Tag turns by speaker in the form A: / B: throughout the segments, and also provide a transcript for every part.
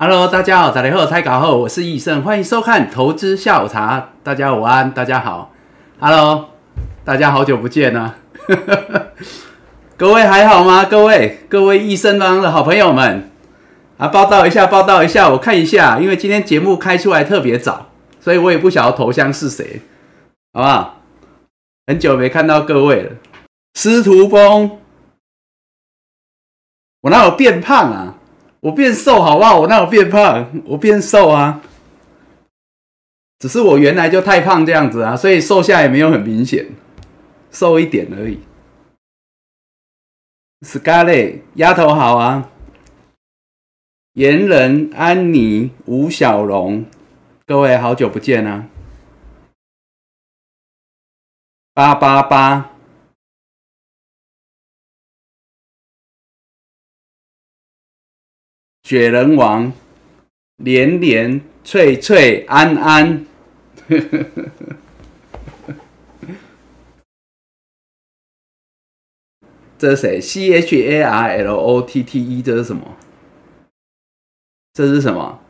A: Hello，大家好，大家好，太搞后，我是易胜，欢迎收看投资下午茶。大家午安，大家好。Hello，大家好久不见啊！各位还好吗？各位，各位易胜帮的好朋友们啊，报道一下，报道一下，我看一下，因为今天节目开出来特别早，所以我也不晓得头像是谁，好不好？很久没看到各位了，司徒峰，我哪有变胖啊？我变瘦好不好？我那我变胖？我变瘦啊，只是我原来就太胖这样子啊，所以瘦下也没有很明显，瘦一点而已。Scarlet 丫头好啊，言人安妮吴小龙，各位好久不见啊！八八八。雪人王，连连翠翠安安，这是谁？C H A R L O T T E，这是什么？这是什么？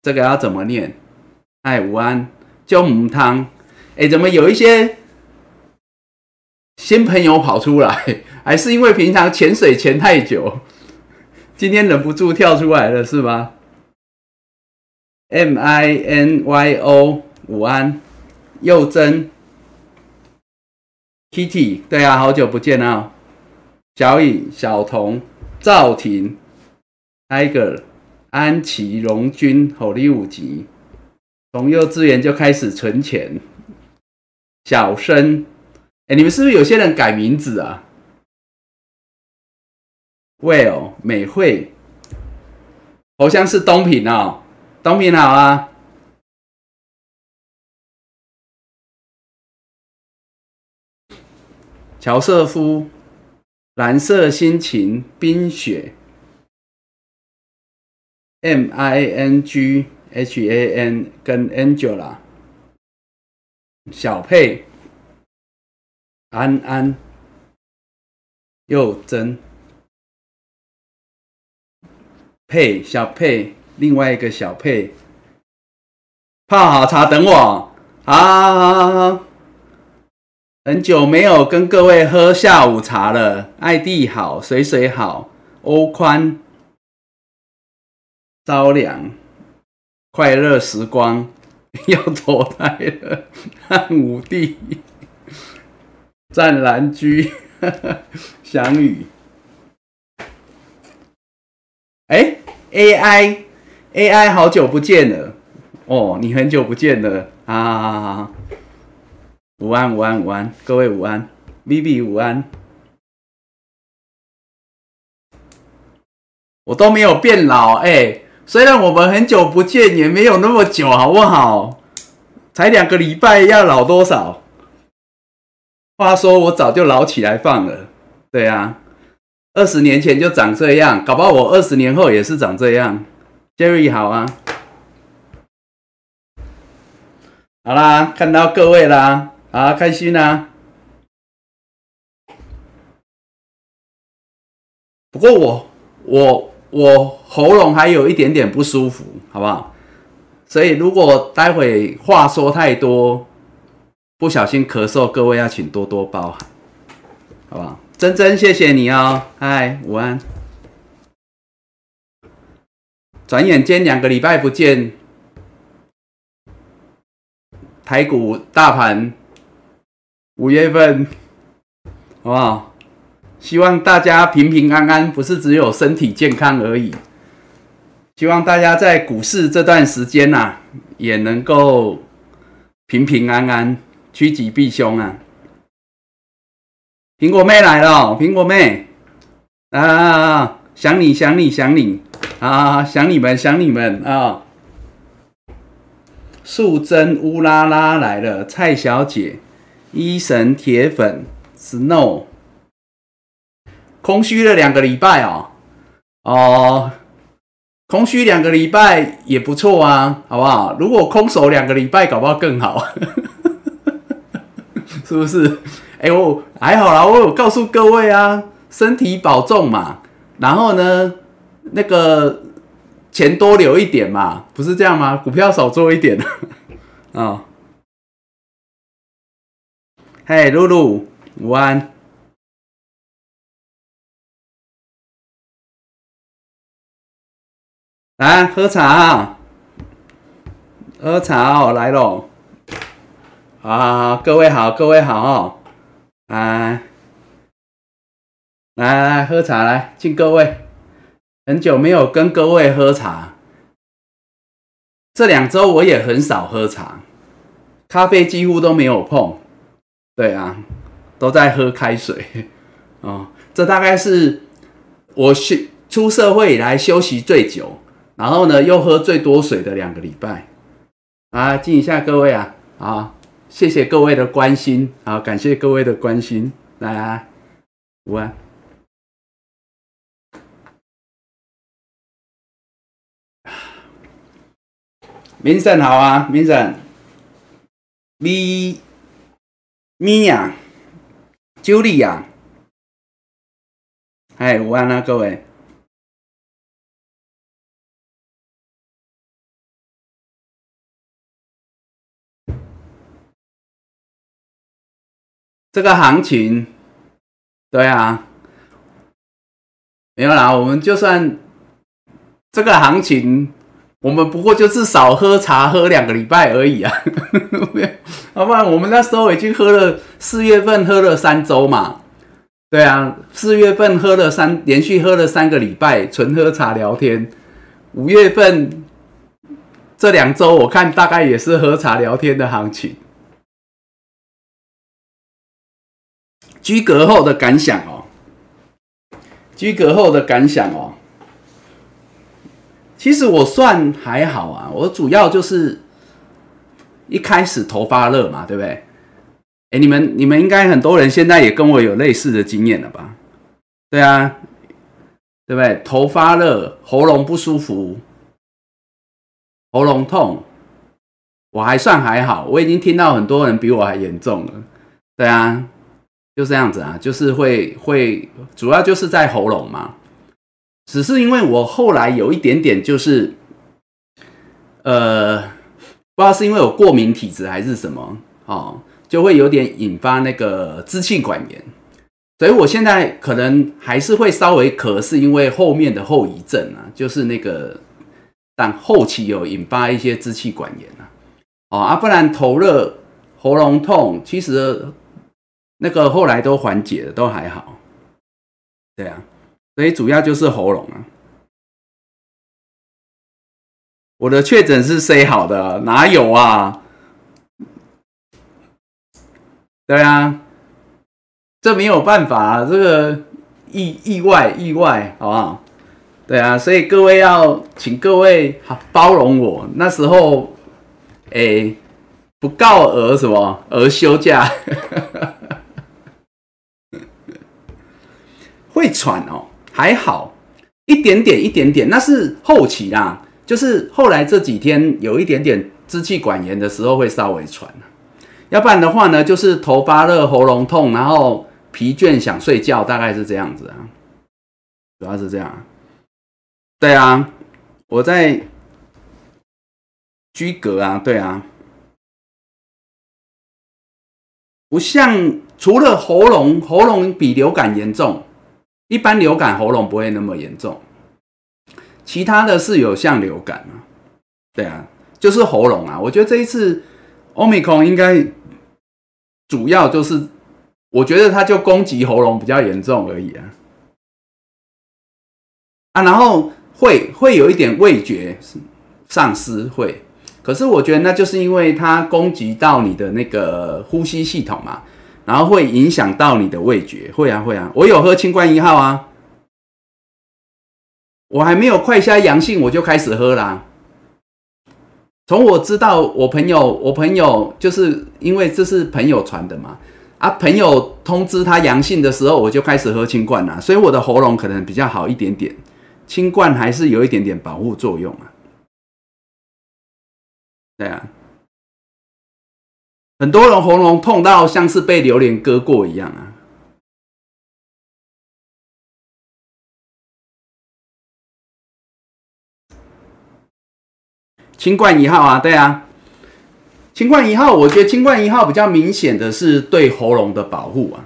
A: 这个要怎么念？哎，午安，叫母汤。哎，怎么有一些新朋友跑出来？还是因为平常潜水潜太久？今天忍不住跳出来了，是吗？M I N Y O，午安，佑真，Kitty，对啊，好久不见啊！小颖、小童、赵婷、Tiger、安琪、荣军、火力五级，从幼稚园就开始存钱。小生，哎，你们是不是有些人改名字啊？？Well，美惠，好像是东平哦，东平好啊。乔瑟夫，蓝色心情，冰雪，M I N G H A N 跟 Angela，小佩，安安，又真。佩小佩，另外一个小佩，泡好茶等我啊！很久没有跟各位喝下午茶了。艾弟好，水水好，欧宽，朝凉，快乐时光 要投胎了。汉武帝，湛蓝居，祥宇。哎，AI，AI，好久不见了哦，你很久不见了啊！午安，午安，午安，各位午安，Vivi 午安，我都没有变老哎，虽然我们很久不见，也没有那么久，好不好？才两个礼拜，要老多少？话说我早就老起来放了，对啊。二十年前就长这样，搞不好我二十年后也是长这样。Jerry 好啊，好啦，看到各位啦，啊，开心啊。不过我我我喉咙还有一点点不舒服，好不好？所以如果待会话说太多，不小心咳嗽，各位要请多多包涵，好不好？珍珍，谢谢你哦，嗨，午安。转眼间两个礼拜不见，台股大盘五月份，好不好？希望大家平平安安，不是只有身体健康而已。希望大家在股市这段时间呐，也能够平平安安，趋吉避凶啊。苹果妹来了，苹果妹啊，想你想你想你啊，想你们想你们啊！素贞乌拉拉来了，蔡小姐，医神铁粉，Snow，空虚了两个礼拜哦，哦，空虚两个礼拜也不错啊，好不好？如果空手两个礼拜，搞不好更好，是不是？哎，呦还好啦，我有告诉各位啊，身体保重嘛。然后呢，那个钱多留一点嘛，不是这样吗？股票少做一点啊。嘿，露露，午安。来喝茶，啊喝茶哦，来喽！啊，各位好，各位好哦，来，来来喝茶，来敬各位。很久没有跟各位喝茶，这两周我也很少喝茶，咖啡几乎都没有碰。对啊，都在喝开水。哦，这大概是我休出社会以来休息最久。然后呢，又喝最多水的两个礼拜啊！敬一下各位啊，好，谢谢各位的关心好，感谢各位的关心，来啊，午安，明生好啊，民生，米米呀，九里呀，哎，午安啊，各位。这个行情，对啊，没有啦。我们就算这个行情，我们不过就是少喝茶喝两个礼拜而已啊。要不然我们那时候已经喝了四月份喝了三周嘛。对啊，四月份喝了三连续喝了三个礼拜，纯喝茶聊天。五月份这两周我看大概也是喝茶聊天的行情。居格后的感想哦，居格后的感想哦，其实我算还好啊，我主要就是一开始头发热嘛，对不对？哎，你们你们应该很多人现在也跟我有类似的经验了吧？对啊，对不对？头发热，喉咙不舒服，喉咙痛，我还算还好，我已经听到很多人比我还严重了，对啊。就这样子啊，就是会会，主要就是在喉咙嘛。只是因为我后来有一点点，就是呃，不知道是因为我过敏体质还是什么哦，就会有点引发那个支气管炎。所以我现在可能还是会稍微咳，是因为后面的后遗症啊，就是那个但后期有引发一些支气管炎啊。哦啊，不然头热、喉咙痛，其实。那个后来都缓解了，都还好。对啊，所以主要就是喉咙啊。我的确诊是 C 好的，哪有啊？对啊，这没有办法，这个意意外意外，好不好？对啊，所以各位要请各位好包容我。那时候，哎，不告而什么而休假。会喘哦，还好，一点点，一点点，那是后期啦。就是后来这几天有一点点支气管炎的时候会稍微喘，要不然的话呢，就是头发热、喉咙痛，然后疲倦想睡觉，大概是这样子啊。主要是这样。对啊，我在居格啊，对啊，不像除了喉咙，喉咙比流感严重。一般流感喉咙不会那么严重，其他的是有像流感啊，对啊，就是喉咙啊。我觉得这一次 Omicron 应该主要就是，我觉得它就攻击喉咙比较严重而已啊。啊，然后会会有一点味觉丧失，会，可是我觉得那就是因为它攻击到你的那个呼吸系统嘛。然后会影响到你的味觉，会啊会啊，我有喝清冠一号啊，我还没有快筛阳性我就开始喝啦。从我知道我朋友，我朋友就是因为这是朋友传的嘛，啊朋友通知他阳性的时候，我就开始喝清冠啦，所以我的喉咙可能比较好一点点，清冠还是有一点点保护作用啊，对啊。很多人喉咙痛到像是被榴莲割过一样啊！清冠一号啊，对啊，清冠一号，我觉得清冠一号比较明显的是对喉咙的保护啊，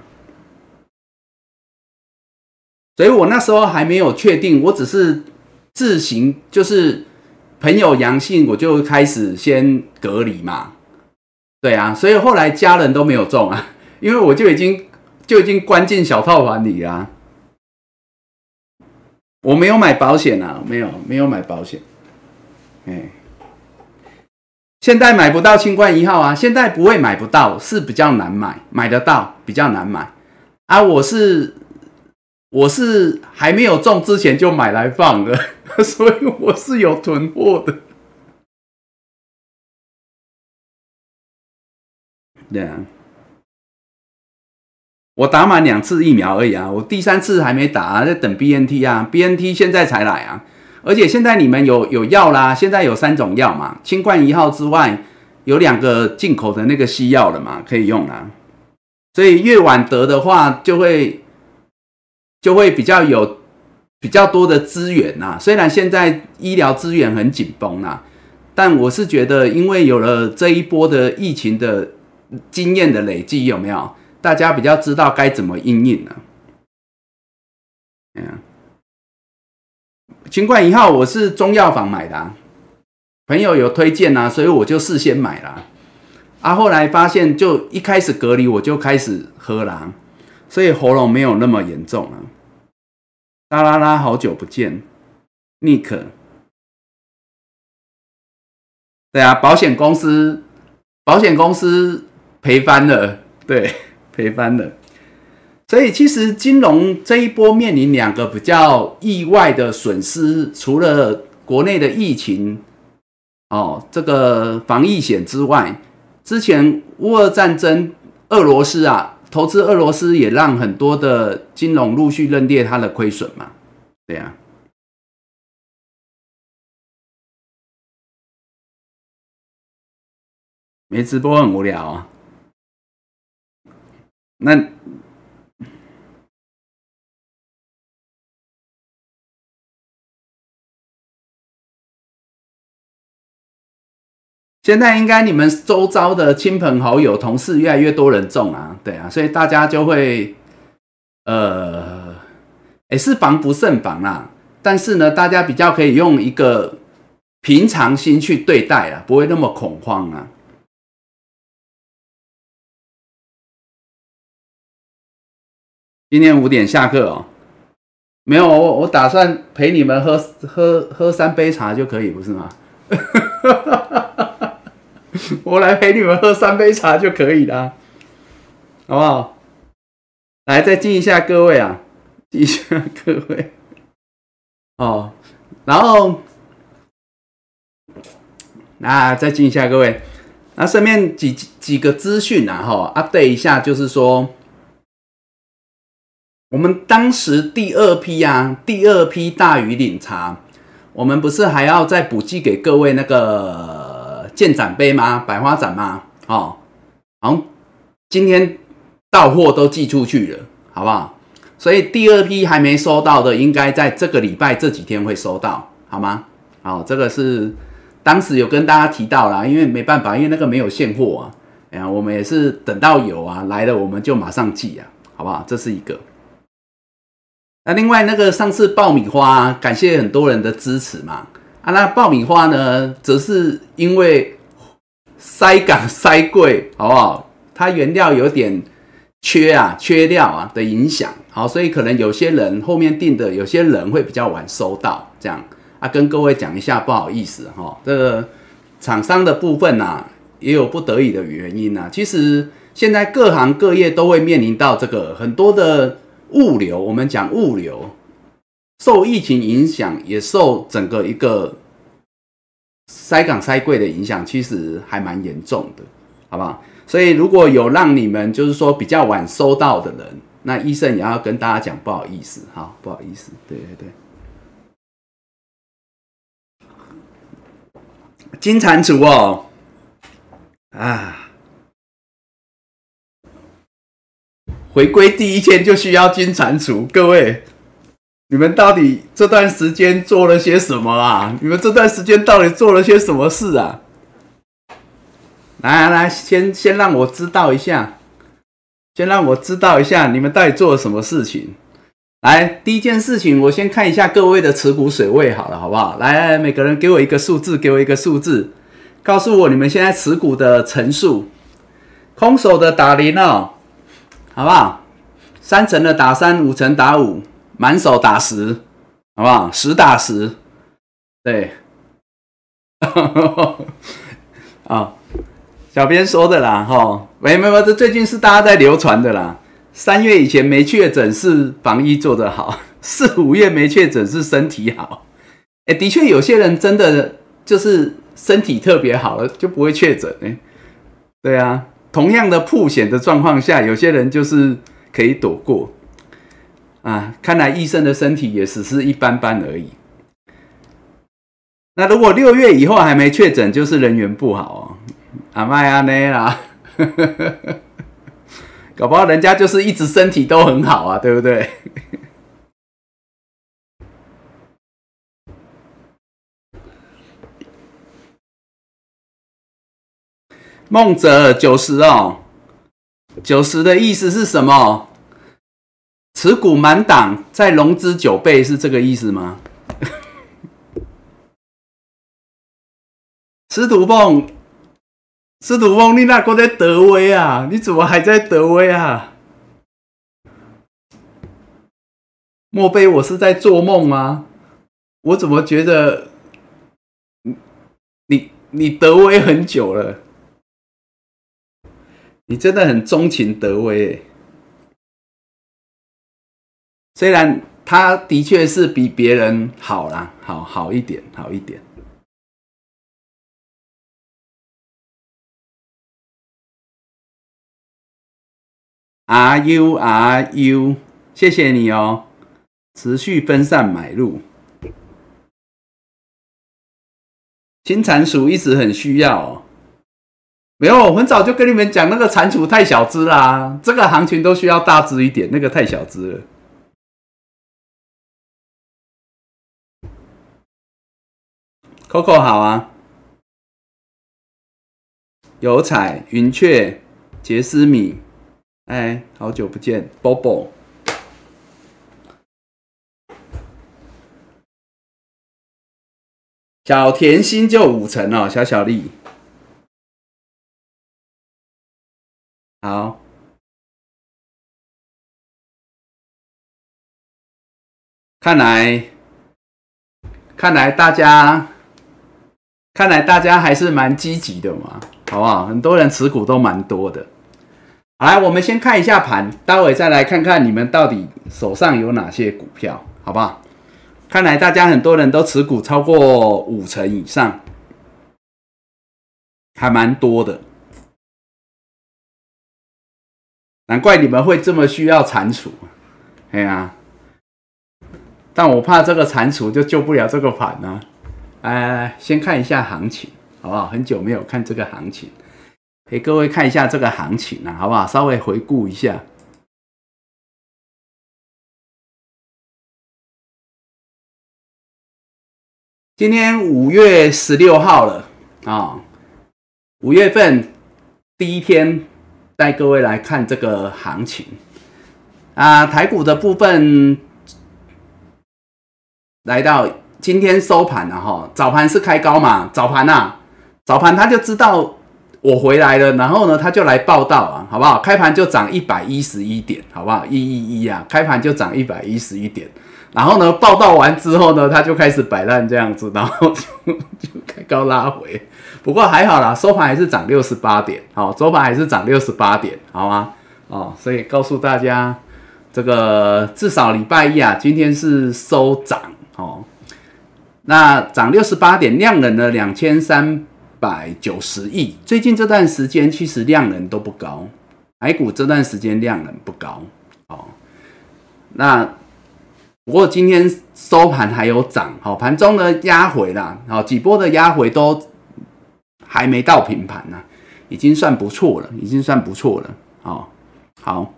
A: 所以我那时候还没有确定，我只是自行就是朋友阳性，我就开始先隔离嘛，对啊，所以后来家人都没有中啊，因为我就已经就已经关进小套房里啦。我没有买保险啊，没有没有买保险，哎，现在买不到清冠一号啊，现在不会买不到，是比较难买，买得到比较难买啊。我是我是还没有中之前就买来放的，所以我是有囤货的。对啊。我打满两次疫苗而已啊，我第三次还没打，在等 BNT 啊，BNT 现在才来啊，而且现在你们有有药啦，现在有三种药嘛，清冠一号之外，有两个进口的那个西药了嘛，可以用啦，所以越晚得的话，就会就会比较有比较多的资源呐，虽然现在医疗资源很紧绷呐，但我是觉得，因为有了这一波的疫情的经验的累积，有没有？大家比较知道该怎么应应呢？嗯，清冠一号我是中药房买的，朋友有推荐啊，所以我就事先买了。啊，后来发现就一开始隔离我就开始喝啦，所以喉咙没有那么严重了。啦啦啦，好久不见，Nick。对啊，保险公司，保险公司赔翻了，对。赔翻了，所以其实金融这一波面临两个比较意外的损失，除了国内的疫情，哦，这个防疫险之外，之前乌俄战争，俄罗斯啊，投资俄罗斯也让很多的金融陆续认列它的亏损嘛，对呀，没直播很无聊啊。那现在应该你们周遭的亲朋好友、同事越来越多人中啊，对啊，所以大家就会呃，也是防不胜防啦。但是呢，大家比较可以用一个平常心去对待啊，不会那么恐慌啊。今天五点下课哦，没有我我打算陪你们喝喝喝三杯茶就可以，不是吗？我来陪你们喝三杯茶就可以了，好不好？来再敬一下各位啊，敬一下各位哦，然后那再敬一下各位，那顺便几几个资讯啊，哈，update 一下，就是说。我们当时第二批啊，第二批大鱼岭茶，我们不是还要再补寄给各位那个建盏杯吗？百花盏吗？哦，好，今天到货都寄出去了，好不好？所以第二批还没收到的，应该在这个礼拜这几天会收到，好吗？好，这个是当时有跟大家提到啦，因为没办法，因为那个没有现货啊。哎呀，我们也是等到有啊来了，我们就马上寄啊，好不好？这是一个。那另外那个上次爆米花，感谢很多人的支持嘛。啊，那爆米花呢，则是因为塞港塞贵，好不好？它原料有点缺啊，缺料啊的影响，好，所以可能有些人后面订的，有些人会比较晚收到，这样啊，跟各位讲一下，不好意思哈。这个厂商的部分呐，也有不得已的原因呐。其实现在各行各业都会面临到这个很多的。物流，我们讲物流，受疫情影响，也受整个一个塞港塞柜的影响，其实还蛮严重的，好不好？所以如果有让你们就是说比较晚收到的人，那医生也要跟大家讲不好意思，哈，不好意思，对对对。金蟾蜍哦，啊。回归第一天就需要金蟾蜍，各位，你们到底这段时间做了些什么啊？你们这段时间到底做了些什么事啊？来来来，先先让我知道一下，先让我知道一下你们到底做了什么事情。来，第一件事情，我先看一下各位的持股水位，好了，好不好？来来，每个人给我一个数字，给我一个数字，告诉我你们现在持股的层数。空手的打零哦，好不好？三成的打三，五成打五，满手打十，好不好？十打十，对，啊，小编说的啦，哈，没没没，这最近是大家在流传的啦。三月以前没确诊是防疫做得好，四五月没确诊是身体好。哎，的确有些人真的就是身体特别好了，就不会确诊哎。对啊。同样的破险的状况下，有些人就是可以躲过啊。看来医生的身体也只是一般般而已。那如果六月以后还没确诊，就是人缘不好哦。阿麦阿内啦，搞不好人家就是一直身体都很好啊，对不对？梦泽九十哦，九十的意思是什么？持股满档，再融资九倍，是这个意思吗？司徒凤，司徒凤，你那个在德威啊？你怎么还在德威啊？莫非我是在做梦吗？我怎么觉得你你德威很久了？你真的很钟情德威，虽然他的确是比别人好啦，好好一点，好一点。R U R U，谢谢你哦，持续分散买入，金蟾鼠一直很需要哦。没有，我很早就跟你们讲，那个蟾蜍太小只啦，这个行情都需要大只一点，那个太小只了。Coco 好啊，有彩云雀杰斯米，哎，好久不见，Bobo，小甜心就五成哦，小小丽。好，看来，看来大家，看来大家还是蛮积极的嘛，好不好？很多人持股都蛮多的。来，我们先看一下盘，待会再来看看你们到底手上有哪些股票，好不好？看来大家很多人都持股超过五成以上，还蛮多的。难怪你们会这么需要蟾蜍，哎呀！但我怕这个蟾蜍就救不了这个盘呢。哎，先看一下行情，好不好？很久没有看这个行情，给各位看一下这个行情啊，好不好？稍微回顾一下。今天五月十六号了啊，五月份第一天。带各位来看这个行情啊，台股的部分来到今天收盘了哈，早盘是开高嘛，早盘呐，早盘他就知道我回来了，然后呢他就来报道啊，好不好？开盘就涨一百一十一点，好不好？一一一啊，开盘就涨一百一十一点，然后呢报道完之后呢，他就开始摆烂这样子，然后就就开高拉回。不过还好啦，收盘还是涨六十八点，好，收盘还是涨六十八点，好吗？哦，所以告诉大家，这个至少礼拜一啊，今天是收涨，哦，那涨六十八点，量能呢两千三百九十亿。最近这段时间其实量能都不高，海股这段时间量能不高，哦，那不过今天收盘还有涨，好，盘中呢压回啦，好几波的压回都。还没到平盘呢，已经算不错了，已经算不错了。好，好，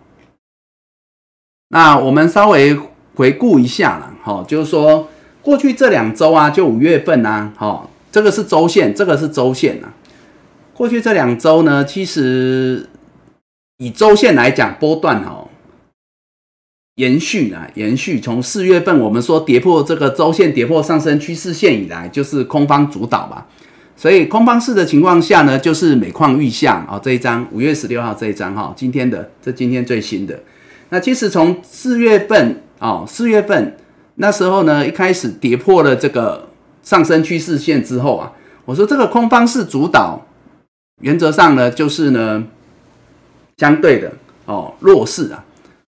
A: 那我们稍微回顾一下啦，哈，就是说过去这两周啊，就五月份啊，哈，这个是周线，这个是周线啊。过去这两周呢，其实以周线来讲，波段哦，延续啊，延续。从四月份我们说跌破这个周线，跌破上升趋势线以来，就是空方主导吧。所以空方式的情况下呢，就是每况愈下啊。这一张五月十六号这一张哈，今天的这今天最新的。那其实从四月份哦，四月份那时候呢，一开始跌破了这个上升趋势线之后啊，我说这个空方式主导，原则上呢就是呢相对的哦弱势啊，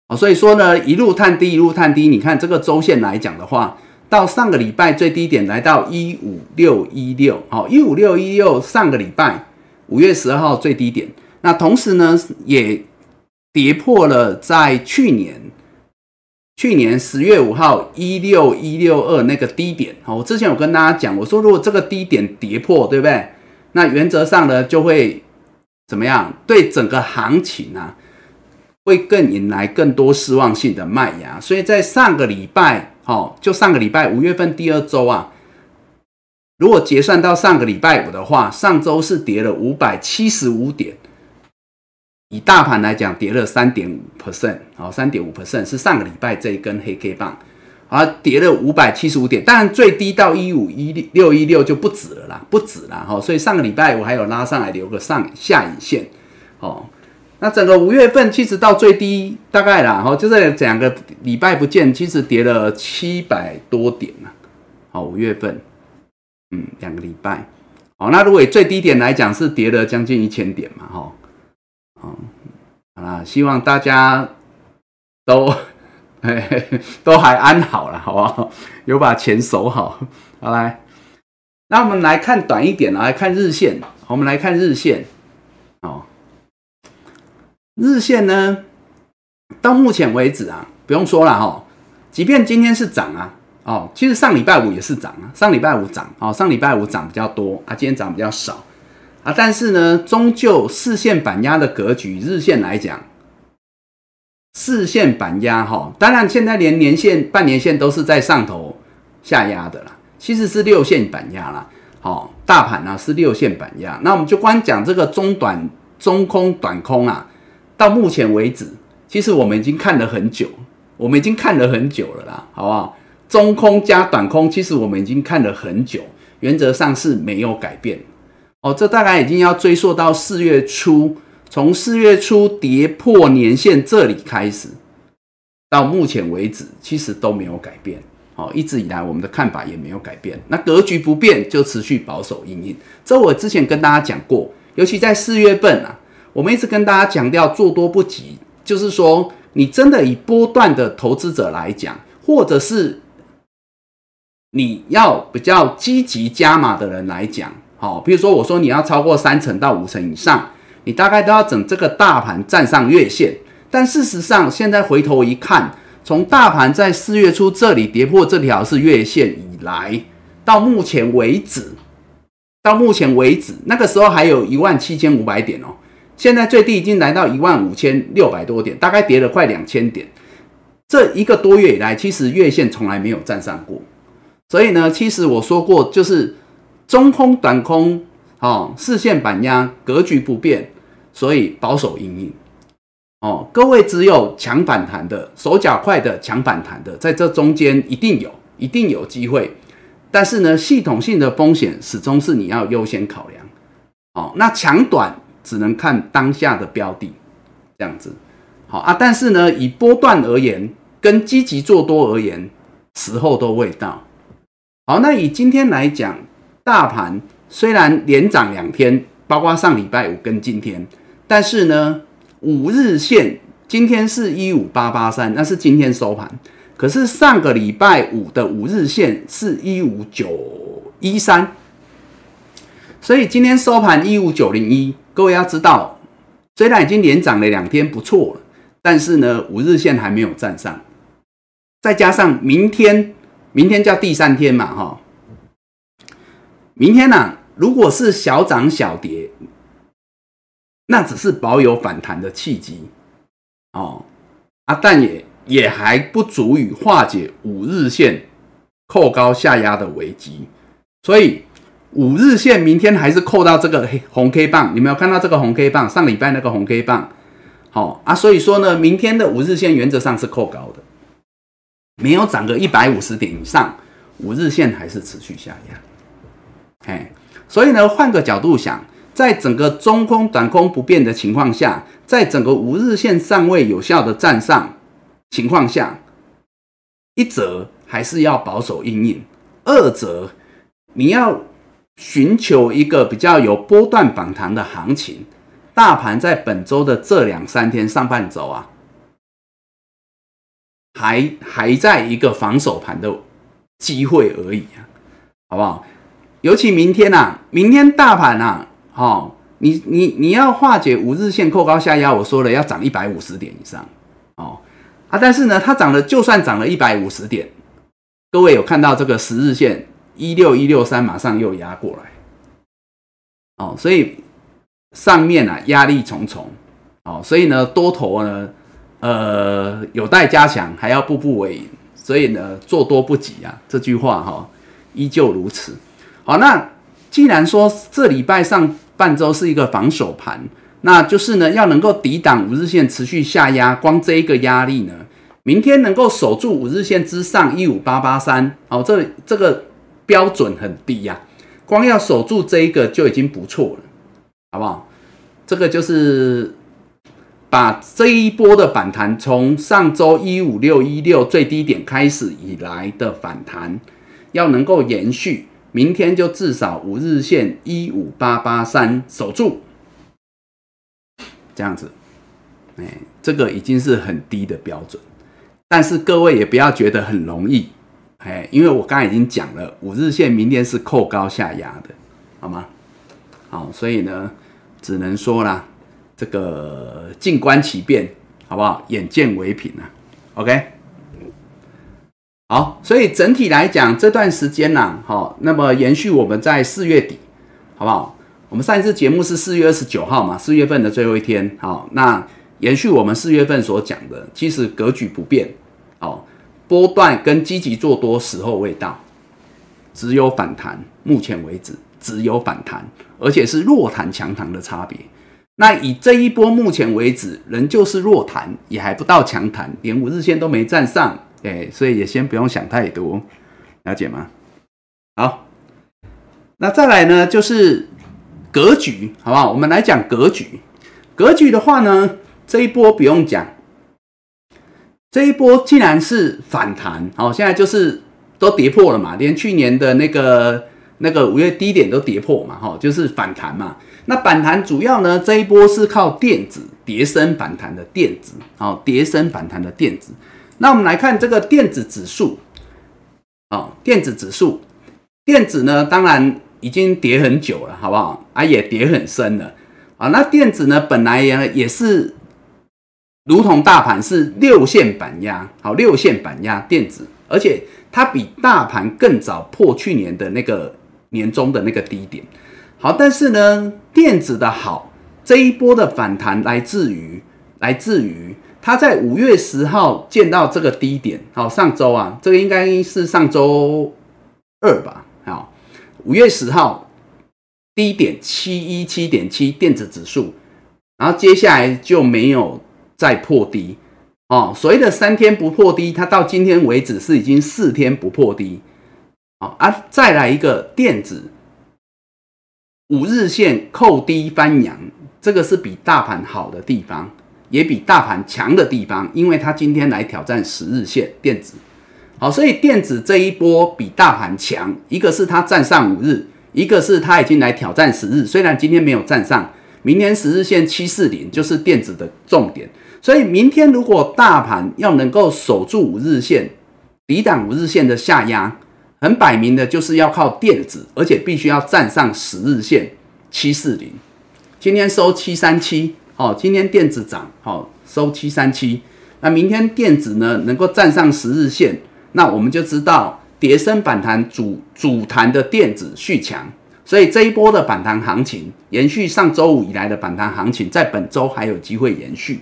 A: 哦所以说呢一路探低一路探低，你看这个周线来讲的话。到上个礼拜最低点来到一五六一六，好，一五六一六上个礼拜五月十二号最低点，那同时呢也跌破了在去年去年十月五号一六一六二那个低点，好，我之前有跟大家讲，我说如果这个低点跌破，对不对？那原则上呢就会怎么样？对整个行情啊会更引来更多失望性的卖压，所以在上个礼拜。好，就上个礼拜五月份第二周啊，如果结算到上个礼拜五的话，上周是跌了五百七十五点，以大盘来讲，跌了三点五 percent，好，三点五 percent 是上个礼拜这一根黑 K 棒，啊，跌了五百七十五点，当然最低到一五一六一六就不止了啦，不止啦，哈，所以上个礼拜我还有拉上来留个上下影线，哦。那整个五月份其实到最低大概啦，哈，就这两个礼拜不见，其实跌了七百多点呐。好，五月份，嗯，两个礼拜，好，那如果以最低点来讲，是跌了将近一千点嘛，哈，好，好啦，希望大家都 都还安好了，好不好？有把钱守好，好来，那我们来看短一点啊来看日线，我们来看日线，哦。日线呢，到目前为止啊，不用说了哈。即便今天是涨啊，哦，其实上礼拜五也是涨啊，上礼拜五涨，哦，上礼拜五涨比较多啊，今天涨比较少啊。但是呢，终究四线板压的格局，日线来讲，四线板压哈，当然现在连年线、半年线都是在上头下压的啦，其实是六线板压啦。好，大盘呢是六线板压，那我们就光讲这个中短、中空、短空啊。到目前为止，其实我们已经看了很久，我们已经看了很久了啦，好不好？中空加短空，其实我们已经看了很久，原则上是没有改变。哦，这大概已经要追溯到四月初，从四月初跌破年线这里开始，到目前为止，其实都没有改变。哦，一直以来我们的看法也没有改变，那格局不变，就持续保守应应。这我之前跟大家讲过，尤其在四月份啊。我们一直跟大家强调做多不急，就是说，你真的以波段的投资者来讲，或者是你要比较积极加码的人来讲，好，比如说我说你要超过三成到五成以上，你大概都要整这个大盘站上月线。但事实上，现在回头一看，从大盘在四月初这里跌破这条是月线以来，到目前为止，到目前为止，那个时候还有一万七千五百点哦。现在最低已经来到一万五千六百多点，大概跌了快两千点。这一个多月以来，其实月线从来没有站上过。所以呢，其实我说过，就是中空、短空，哦，四线板压格局不变，所以保守应应。哦，各位只有强反弹的，手脚快的强反弹的，在这中间一定有，一定有机会。但是呢，系统性的风险始终是你要优先考量。哦，那强短。只能看当下的标的，这样子，好啊。但是呢，以波段而言，跟积极做多而言，时候都未到。好，那以今天来讲，大盘虽然连涨两天，包括上礼拜五跟今天，但是呢，五日线今天是一五八八三，那是今天收盘。可是上个礼拜五的五日线是一五九一三，所以今天收盘一五九零一。各位要知道，虽然已经连涨了两天，不错了，但是呢，五日线还没有站上。再加上明天，明天叫第三天嘛，哈。明天呢，如果是小涨小跌，那只是保有反弹的契机，哦啊，但也也还不足以化解五日线扣高下压的危机，所以五日线明天还是扣到这个黑红 K 棒，你没有看到这个红 K 棒？上礼拜那个红 K 棒，好啊，所以说呢，明天的五日线原则上是扣高的，没有涨个一百五十点以上，五日线还是持续下压，哎，所以呢，换个角度想。在整个中空、短空不变的情况下，在整个五日线尚未有效的站上情况下，一则还是要保守应应，二则你要寻求一个比较有波段反弹的行情。大盘在本周的这两三天上半周啊，还还在一个防守盘的机会而已啊，好不好？尤其明天呐，明天大盘啊。哦，你你你要化解五日线扣高下压，我说了要涨一百五十点以上，哦啊，但是呢，它涨了，就算涨了一百五十点，各位有看到这个十日线一六一六三马上又压过来，哦，所以上面啊压力重重，哦，所以呢多头呢呃有待加强，还要步步为营，所以呢做多不急啊，这句话哈依旧如此。好，那既然说这礼拜上。半周是一个防守盘，那就是呢，要能够抵挡五日线持续下压，光这一个压力呢，明天能够守住五日线之上一五八八三，哦，这这个标准很低呀，光要守住这一个就已经不错了，好不好？这个就是把这一波的反弹，从上周一五六一六最低点开始以来的反弹，要能够延续。明天就至少五日线一五八八三守住，这样子，哎，这个已经是很低的标准，但是各位也不要觉得很容易，哎，因为我刚才已经讲了，五日线明天是扣高下压的，好吗？好，所以呢，只能说啦，这个静观其变，好不好？眼见为凭啊，OK。好，所以整体来讲，这段时间呢，好，那么延续我们在四月底，好不好？我们上一次节目是四月二十九号嘛，四月份的最后一天，好，那延续我们四月份所讲的，其实格局不变，好，波段跟积极做多时候未到，只有反弹，目前为止只有反弹，而且是弱弹强弹的差别。那以这一波目前为止，仍旧是弱弹，也还不到强弹，连五日线都没站上。哎，所以也先不用想太多，了解吗？好，那再来呢，就是格局，好不好？我们来讲格局。格局的话呢，这一波不用讲，这一波既然是反弹，好，现在就是都跌破了嘛，连去年的那个那个五月低点都跌破嘛，哈，就是反弹嘛。那反弹主要呢，这一波是靠电子叠升反弹的电子，哦，叠升反弹的电子。那我们来看这个电子指数，哦，电子指数，电子呢，当然已经跌很久了，好不好？啊，也跌很深了，啊，那电子呢，本来也也是如同大盘是六线板压，好，六线板压电子，而且它比大盘更早破去年的那个年中的那个低点，好，但是呢，电子的好这一波的反弹来自于来自于。它在五月十号见到这个低点，好，上周啊，这个应该是上周二吧，好，五月十号低点七一七点七电子指数，然后接下来就没有再破低，哦，所谓的三天不破低，它到今天为止是已经四天不破低，好啊，再来一个电子五日线扣低翻阳，这个是比大盘好的地方。也比大盘强的地方，因为它今天来挑战十日线电子，好，所以电子这一波比大盘强，一个是它站上五日，一个是它已经来挑战十日，虽然今天没有站上，明天十日线七四零就是电子的重点，所以明天如果大盘要能够守住五日线，抵挡五日线的下压，很摆明的就是要靠电子，而且必须要站上十日线七四零，今天收七三七。哦，今天电子涨，好收七三七。那明天电子呢能够站上十日线，那我们就知道叠升反弹主主弹的电子续强，所以这一波的反弹行情延续上周五以来的反弹行情，在本周还有机会延续。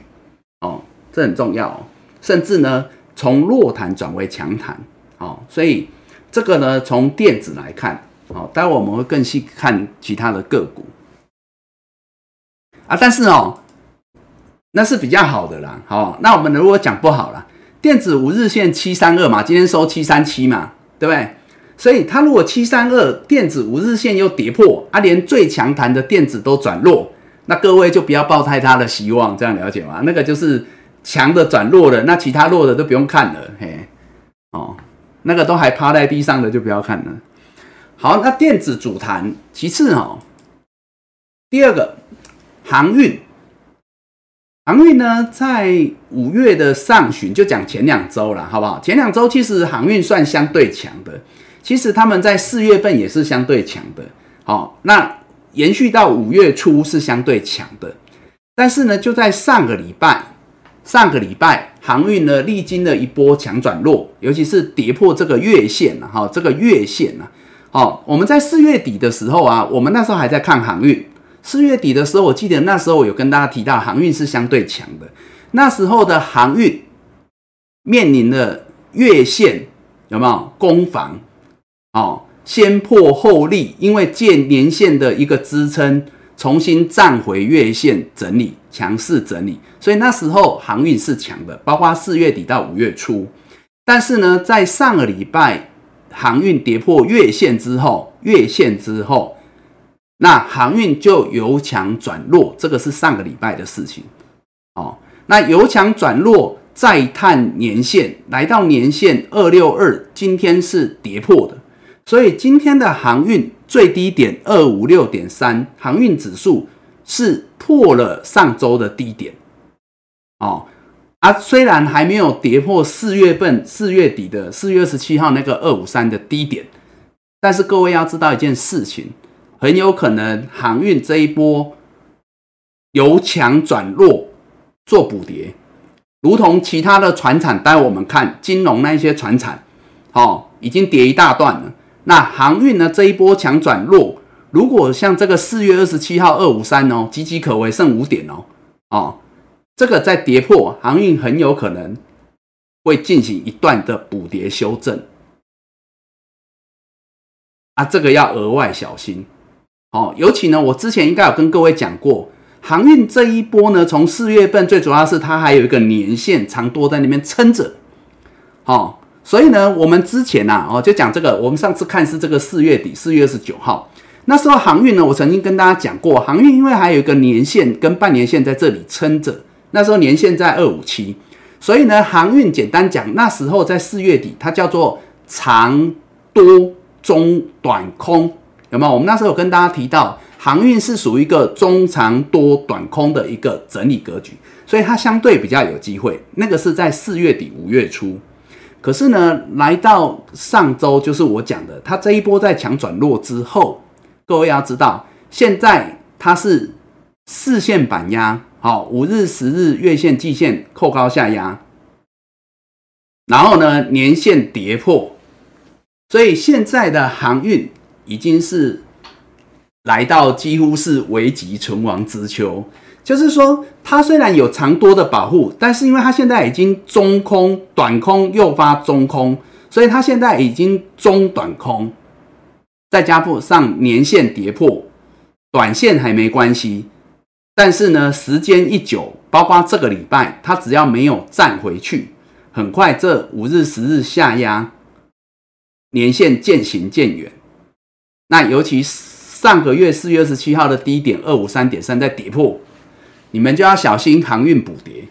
A: 哦，这很重要。甚至呢从弱弹转为强弹，哦，所以这个呢从电子来看，哦，待会我们会更细看其他的个股，啊，但是哦，那是比较好的啦，好，那我们如果讲不好了，电子五日线七三二嘛，今天收七三七嘛，对不对？所以它如果七三二电子五日线又跌破，啊，连最强弹的电子都转弱。那各位就不要抱太大的希望，这样了解吗？那个就是强的转弱了，那其他弱的都不用看了，嘿，哦，那个都还趴在地上的就不要看了。好，那电子主弹，其次哦，第二个航运，航运呢，在五月的上旬就讲前两周了，好不好？前两周其实航运算相对强的，其实他们在四月份也是相对强的，好，那。延续到五月初是相对强的，但是呢，就在上个礼拜，上个礼拜航运呢历经了一波强转弱，尤其是跌破这个月线了哈，这个月线呢，好，我们在四月底的时候啊，我们那时候还在看航运，四月底的时候，我记得那时候我有跟大家提到航运是相对强的，那时候的航运面临了月线有没有攻防？哦。先破后立，因为借年线的一个支撑，重新站回月线整理，强势整理，所以那时候航运是强的，包括四月底到五月初。但是呢，在上个礼拜航运跌破月线之后，月线之后，那航运就由强转弱，这个是上个礼拜的事情。哦，那由强转弱，再探年线，来到年线二六二，今天是跌破的。所以今天的航运最低点二五六点三，航运指数是破了上周的低点，哦，啊，虽然还没有跌破四月份四月底的四月二十七号那个二五三的低点，但是各位要知道一件事情，很有可能航运这一波由强转弱做补跌，如同其他的船产，待我们看金融那一些船产，哦，已经跌一大段了。那航运呢？这一波强转弱，如果像这个四月二十七号二五三哦，岌岌可危，剩五点哦，哦，这个在跌破，航运很有可能会进行一段的补跌修正啊，这个要额外小心哦。尤其呢，我之前应该有跟各位讲过，航运这一波呢，从四月份最主要是它还有一个年线长多在那边撑着，哦。所以呢，我们之前呐，哦，就讲这个。我们上次看是这个四月底，四月二十九号，那时候航运呢，我曾经跟大家讲过，航运因为还有一个年限跟半年线在这里撑着，那时候年限在二五七，所以呢，航运简单讲，那时候在四月底，它叫做长多中短空，有没有？我们那时候有跟大家提到，航运是属于一个中长多短空的一个整理格局，所以它相对比较有机会。那个是在四月底五月初。可是呢，来到上周，就是我讲的，它这一波在强转弱之后，各位要知道，现在它是四线板压，好，五日、十日、月线、季线扣高下压，然后呢，年线跌破，所以现在的航运已经是来到几乎是危急存亡之秋。就是说，它虽然有长多的保护，但是因为它现在已经中空、短空诱发中空，所以它现在已经中短空，再加上年线跌破，短线还没关系。但是呢，时间一久，包括这个礼拜，它只要没有站回去，很快这五日、十日下压，年线渐行渐远。那尤其上个月四月二十七号的低点二五三点三在跌破。你们就要小心航运补跌，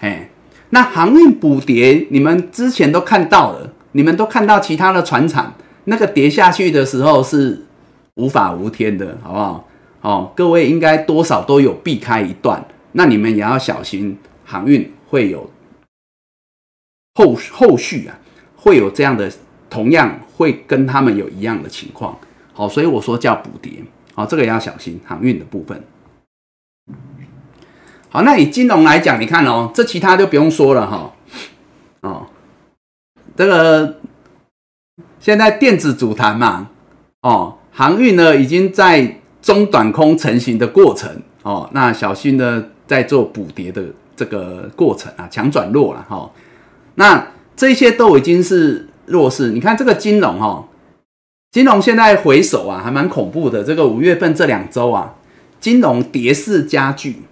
A: 哎，那航运补跌，你们之前都看到了，你们都看到其他的船厂那个跌下去的时候是无法无天的，好不好？哦，各位应该多少都有避开一段，那你们也要小心航运会有后后续啊，会有这样的，同样会跟他们有一样的情况，好，所以我说叫补跌，好，这个也要小心航运的部分。好，那以金融来讲，你看哦，这其他就不用说了哈。哦，这个现在电子组团嘛，哦，航运呢已经在中短空成型的过程哦，那小心呢在做补跌的这个过程啊，强转弱了哈。那这些都已经是弱势。你看这个金融哈，金融现在回首啊，还蛮恐怖的。这个五月份这两周啊，金融跌势加剧。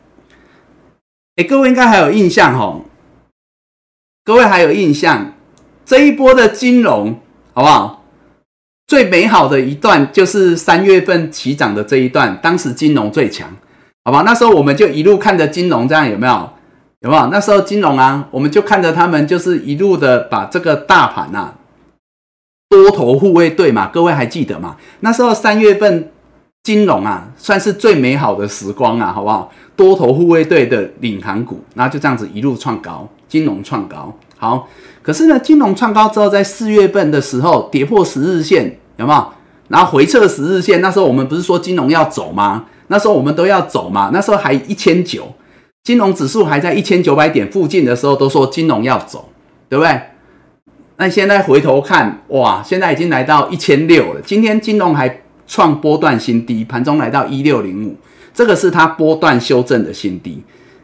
A: 哎，各位应该还有印象哈？各位还有印象这一波的金融好不好？最美好的一段就是三月份起涨的这一段，当时金融最强，好吧？那时候我们就一路看着金融，这样有没有？有没有？那时候金融啊，我们就看着他们，就是一路的把这个大盘呐，多头护卫队嘛，各位还记得吗？那时候三月份金融啊，算是最美好的时光啊，好不好？多头护卫队的领航股，然后就这样子一路创高，金融创高。好，可是呢，金融创高之后，在四月份的时候跌破十日线，有没有？然后回撤十日线，那时候我们不是说金融要走吗？那时候我们都要走嘛，那时候还一千九。金融指数还在一千九百点附近的时候，都说金融要走，对不对？那现在回头看，哇，现在已经来到一千六了。今天金融还创波段新低，盘中来到一六零五，这个是它波段修正的新低。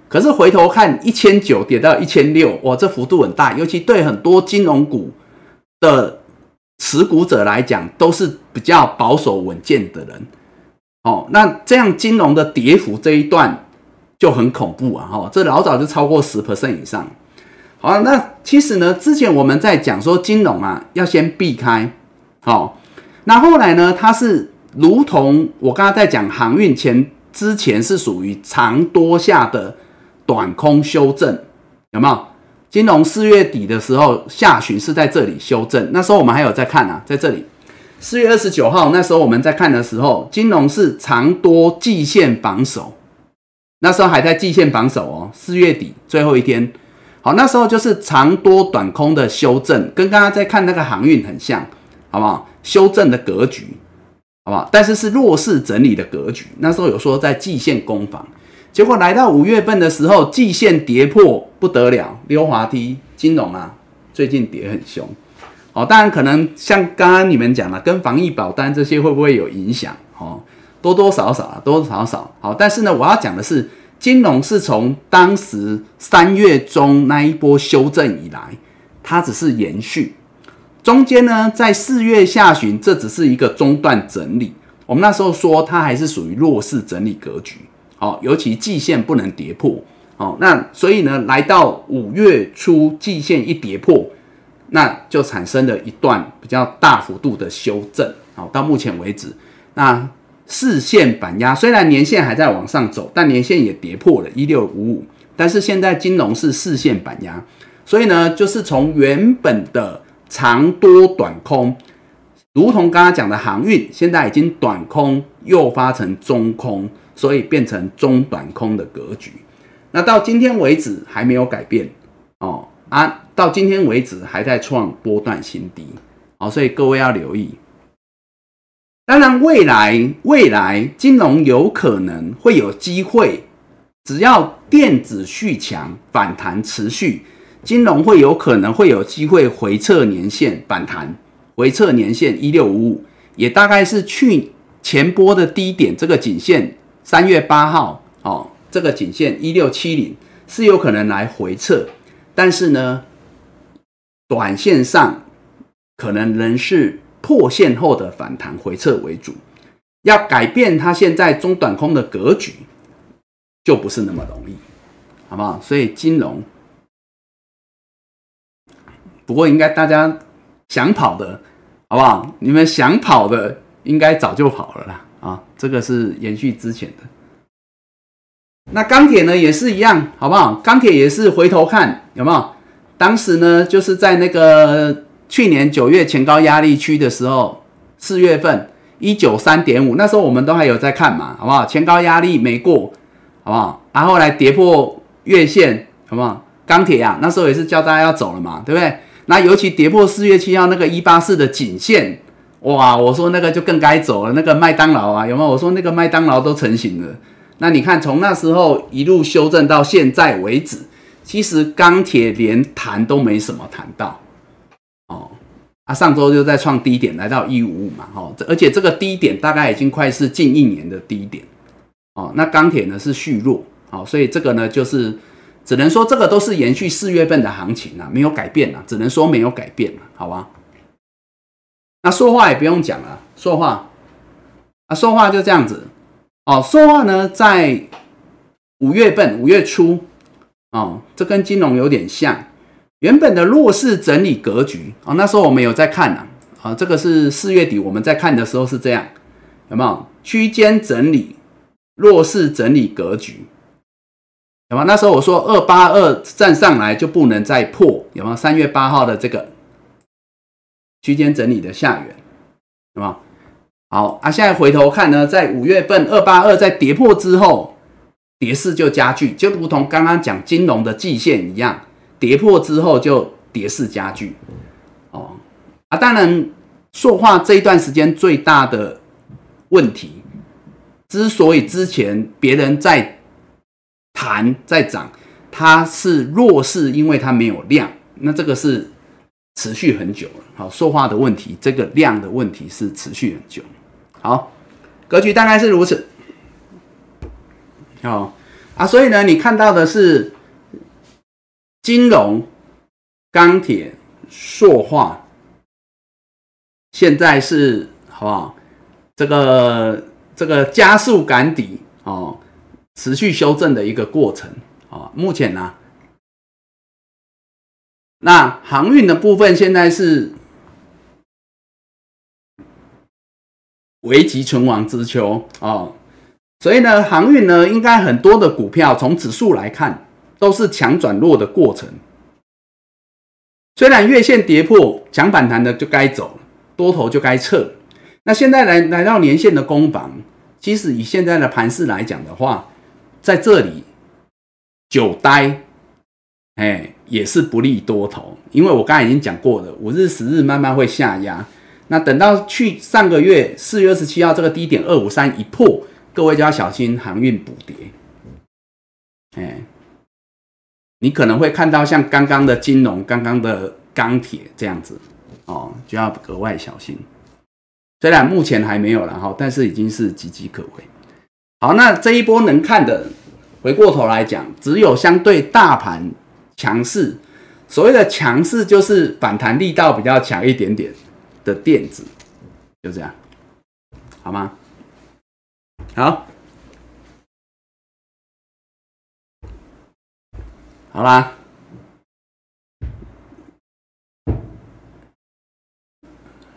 A: 可是回头看，一千九跌到一千六，哇，这幅度很大，尤其对很多金融股的持股者来讲，都是比较保守稳健的人。哦，那这样金融的跌幅这一段。就很恐怖啊！哈，这老早就超过十 percent 以上。好，那其实呢，之前我们在讲说金融啊，要先避开。好，那后来呢，它是如同我刚刚在讲航运前之前是属于长多下的短空修正，有没有？金融四月底的时候下旬是在这里修正，那时候我们还有在看啊，在这里四月二十九号那时候我们在看的时候，金融是长多季线榜首。那时候还在季线榜首哦，四月底最后一天，好，那时候就是长多短空的修正，跟刚刚在看那个航运很像，好不好？修正的格局，好不好？但是是弱势整理的格局。那时候有说在季线攻防，结果来到五月份的时候，季线跌破不得了，溜滑梯。金融啊，最近跌很凶，哦，当然可能像刚刚你们讲了，跟防疫保单这些会不会有影响？哦。多多少少啊，多多少少好，但是呢，我要讲的是，金融是从当时三月中那一波修正以来，它只是延续，中间呢，在四月下旬，这只是一个中断整理。我们那时候说它还是属于弱势整理格局，好，尤其季线不能跌破，哦，那所以呢，来到五月初，季线一跌破，那就产生了一段比较大幅度的修正，好，到目前为止，那。四线板压，虽然年线还在往上走，但年线也跌破了一六五五。但是现在金融是四线板压，所以呢，就是从原本的长多短空，如同刚刚讲的航运，现在已经短空又发成中空，所以变成中短空的格局。那到今天为止还没有改变哦啊，到今天为止还在创波段新低哦，所以各位要留意。当然，未来未来金融有可能会有机会，只要电子续强反弹持续，金融会有可能会有机会回撤年线反弹，回撤年线一六五五，也大概是去前波的低点，这个颈线三月八号哦，这个颈线一六七零是有可能来回撤，但是呢，短线上可能仍是。破线后的反弹回撤为主，要改变它现在中短空的格局，就不是那么容易，好不好？所以金融，不过应该大家想跑的，好不好？你们想跑的，应该早就跑了啦，啊，这个是延续之前的。那钢铁呢，也是一样，好不好？钢铁也是回头看有没有？当时呢，就是在那个。去年九月前高压力区的时候，四月份一九三点五，那时候我们都还有在看嘛，好不好？前高压力没过，好不好？然后来跌破月线，好不好？钢铁啊，那时候也是叫大家要走了嘛，对不对？那尤其跌破四月七号那个一八四的颈线，哇，我说那个就更该走了。那个麦当劳啊，有没有？我说那个麦当劳都成型了。那你看，从那时候一路修正到现在为止，其实钢铁连谈都没什么谈到。哦，啊，上周就在创低点，来到一五五嘛，哦，而且这个低点大概已经快是近一年的低点，哦，那钢铁呢是续弱，好，所以这个呢就是只能说这个都是延续四月份的行情啊，没有改变啊，只能说没有改变了，好吧？那说话也不用讲了，说话啊，说话就这样子哦。说话呢，在五月份五月初哦，这跟金融有点像，原本的弱势整理格局啊，那时候我们有在看呢啊，这个是四月底我们在看的时候是这样，有没有区间整理弱势整理格局？有吗？那时候我说二八二站上来就不能再破，有吗？三月八号的这个区间整理的下缘，有吗？好啊，现在回头看呢，在五月份二八二在跌破之后，跌势就加剧，就如同刚刚讲金融的季线一样，跌破之后就跌势加剧。哦啊，当然，塑化这一段时间最大的问题，之所以之前别人在。盘在涨，它是弱势，因为它没有量。那这个是持续很久了。好，说话的问题，这个量的问题是持续很久。好，格局大概是如此。好啊，所以呢，你看到的是金融、钢铁、塑化，现在是好不好？这个这个加速赶底哦。持续修正的一个过程啊，目前呢，那航运的部分现在是危急存亡之秋啊，所以呢，航运呢，应该很多的股票从指数来看都是强转弱的过程。虽然月线跌破强反弹的就该走，多头就该撤。那现在来来到年线的攻防，其实以现在的盘势来讲的话，在这里久待，哎，也是不利多头，因为我刚才已经讲过了，五日、十日慢慢会下压。那等到去上个月四月二十七号这个低点二五三一破，各位就要小心航运补跌。哎，你可能会看到像刚刚的金融、刚刚的钢铁这样子哦，就要格外小心。虽然目前还没有了哈，但是已经是岌岌可危。好，那这一波能看的，回过头来讲，只有相对大盘强势，所谓的强势就是反弹力道比较强一点点的电子，就这样，好吗？好，好啦，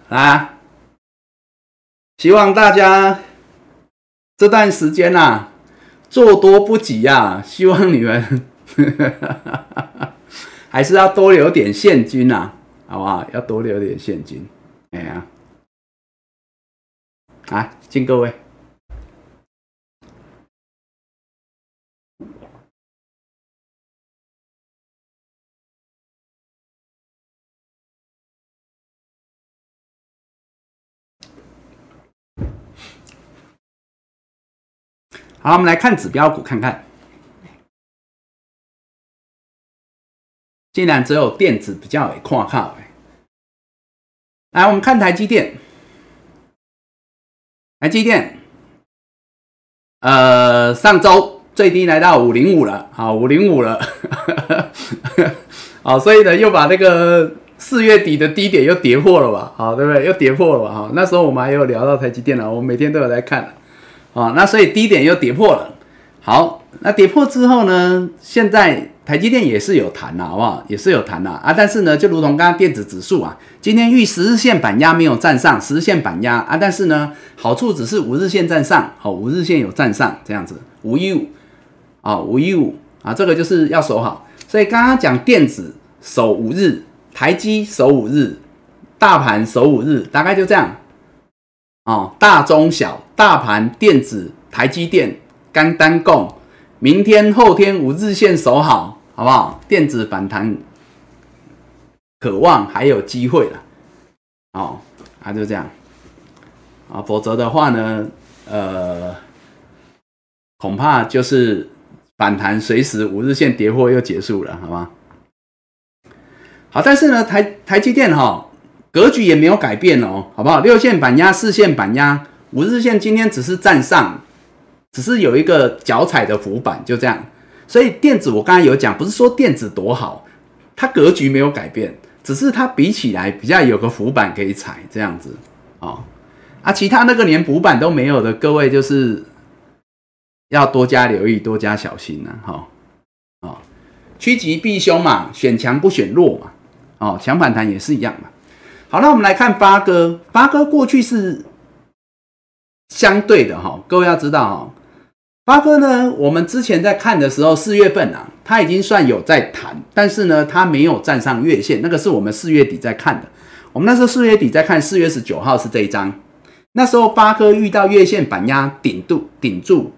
A: 来，希望大家。这段时间呐，做多不急呀，希望你们 还是要多留点现金呐，好不好？要多留点现金，哎呀，来敬各位。好，我们来看指标股，看看。竟然只有电子比较为跨靠哎。来，我们看台积电。台积电，呃，上周最低来到五零五了，好，五零五了。好，所以呢，又把那个四月底的低点又跌破了吧？好，对不对？又跌破了吧？哈，那时候我们还有聊到台积电了，我们每天都有在看。啊，那所以低点又跌破了。好，那跌破之后呢？现在台积电也是有弹呐，好不好？也是有弹呐啊！但是呢，就如同刚刚电子指数啊，今天遇十日线板压没有站上，十日线板压啊，但是呢，好处只是五日线站上，好，五日线有站上这样子，五一五啊，五一五啊，这个就是要守好。所以刚刚讲电子守五日，台积守五日，大盘守五日，大概就这样。哦，大中小大盘电子台积电干单供，明天后天五日线守好，好不好？电子反弹，渴望还有机会了。哦，啊就这样，啊，否则的话呢，呃，恐怕就是反弹随时五日线跌破又结束了，好吗？好，但是呢，台台积电哈。格局也没有改变哦，好不好？六线板压，四线板压，五日线今天只是站上，只是有一个脚踩的浮板，就这样。所以电子我刚才有讲，不是说电子多好，它格局没有改变，只是它比起来比较有个浮板可以踩这样子哦。啊，其他那个连浮板都没有的，各位就是要多加留意，多加小心呐，哈。哦，趋吉避凶嘛，选强不选弱嘛。哦，强反弹也是一样嘛。好，那我们来看八哥，八哥过去是相对的哈，各位要知道哦，八哥呢，我们之前在看的时候，四月份啊，它已经算有在弹，但是呢，它没有站上月线，那个是我们四月底在看的。我们那时候四月底在看，四月十九号是这一张。那时候八哥遇到月线板压顶住顶住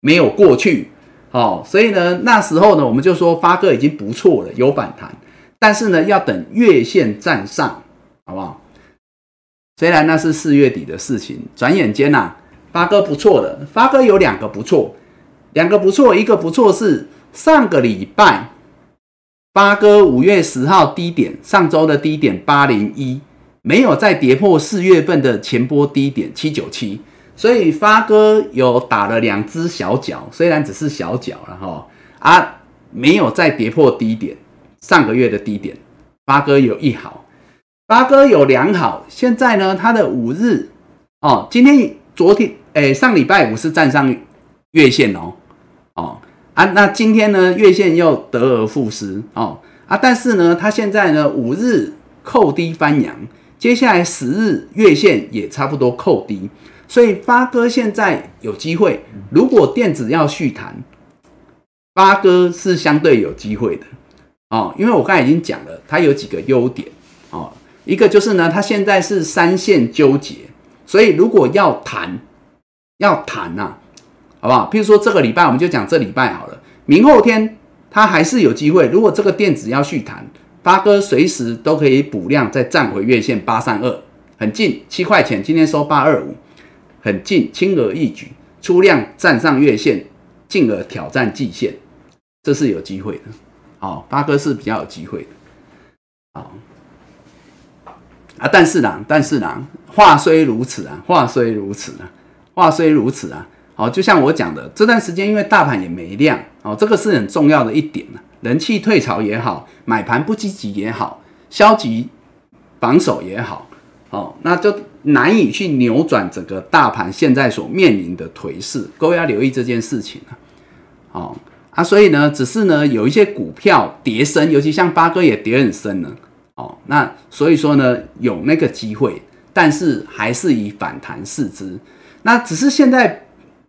A: 没有过去，哦，所以呢那时候呢我们就说八哥已经不错了，有反弹，但是呢要等月线站上，好不好？虽然那是四月底的事情，转眼间呐八哥不错了，发哥有两个不错，两个不错，一个不错是上个礼拜发哥五月十号低点，上周的低点八零一。没有再跌破四月份的前波低点七九七，所以发哥有打了两只小脚，虽然只是小脚了哈啊，没有再跌破低点，上个月的低点，发哥有一好，八哥有良好，现在呢，它的五日哦，今天昨天哎上礼拜五是站上月线哦哦啊，那今天呢月线又得而复失哦啊，但是呢，它现在呢五日扣低翻阳。接下来十日月线也差不多扣低，所以发哥现在有机会。如果电子要续弹，发哥是相对有机会的哦，因为我刚才已经讲了，它有几个优点哦。一个就是呢，它现在是三线纠结，所以如果要谈，要谈呐，好不好？譬如说这个礼拜，我们就讲这礼拜好了，明后天它还是有机会。如果这个电子要续弹。八哥随时都可以补量，再站回月线八三二，很近七块钱。今天收八二五，很近，轻而易举出量站上月线，进而挑战季线，这是有机会的。好，八哥是比较有机会的。好啊，但是呢，但是呢，话虽如此啊，话虽如此啊，话虽如此啊，好，就像我讲的，这段时间因为大盘也没量，哦，这个是很重要的一点呢。人气退潮也好，买盘不积极也好，消极防守也好，哦，那就难以去扭转整个大盘现在所面临的颓势。各位要留意这件事情啊，哦啊，所以呢，只是呢有一些股票跌深，尤其像八哥也跌很深了，哦，那所以说呢有那个机会，但是还是以反弹视之。那只是现在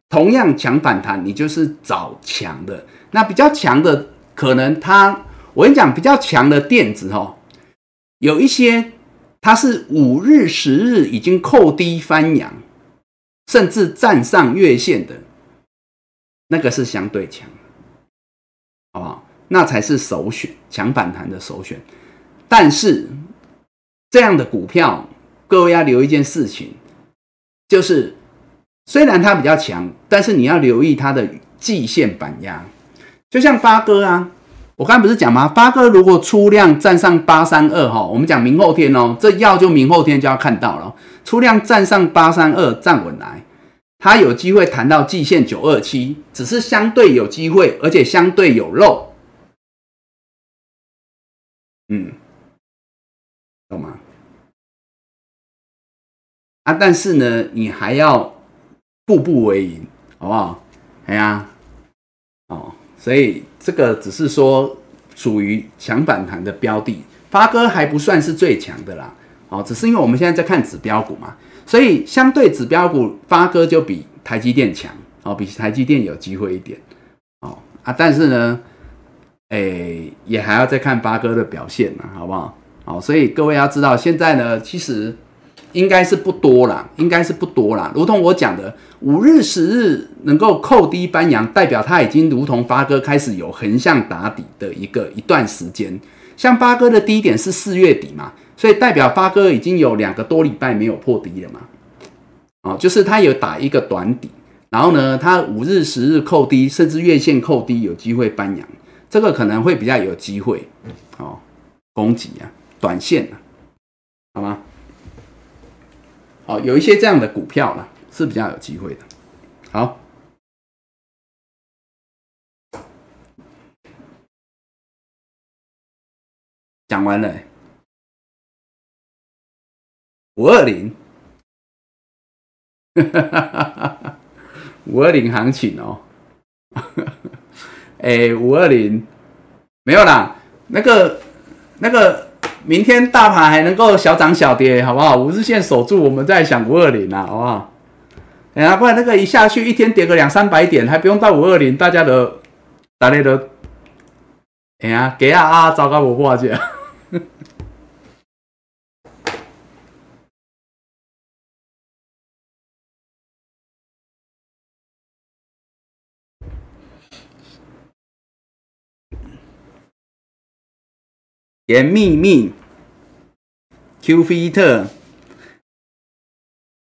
A: 同样强反弹，你就是找强的，那比较强的。可能它，我跟你讲，比较强的电子哦，有一些它是五日、十日已经扣低翻阳，甚至站上月线的，那个是相对强，好不好？那才是首选，强反弹的首选。但是这样的股票，各位要留一件事情，就是虽然它比较强，但是你要留意它的季线板压。就像发哥啊，我刚才不是讲吗？发哥如果出量站上八三二哈，我们讲明后天哦，这药就明后天就要看到了。出量站上八三二站稳来，它有机会谈到季线九二七，只是相对有机会，而且相对有肉。啊，但是呢，你还要步步为营，好不好？哎呀，哦。所以这个只是说属于强反弹的标的，发哥还不算是最强的啦，哦，只是因为我们现在在看指标股嘛，所以相对指标股，发哥就比台积电强，哦，比台积电有机会一点，哦啊，但是呢，诶，也还要再看发哥的表现呢，好不好？好，所以各位要知道，现在呢，其实。应该是不多啦，应该是不多啦。如同我讲的，五日、十日能够扣低翻阳，代表它已经如同发哥开始有横向打底的一个一段时间。像发哥的低点是四月底嘛，所以代表发哥已经有两个多礼拜没有破低了嘛。哦，就是它有打一个短底，然后呢，它五日、十日扣低，甚至月线扣低，有机会翻阳，这个可能会比较有机会哦，攻击啊，短线啊，好吗？哦有一些这样的股票呢是比较有机会的。好。讲完了。五二零。五二零行情哦。哎五二零。没有啦那个那个明天大盘还能够小涨小跌，好不好？五日线守住，我们再想五二零啊，好不好？哎呀，不然那个一下去，一天跌个两三百点，还不用到五二零，大家都大家都，哎呀，给啊啊，糟糕，我破解。严秘密，Q 菲特。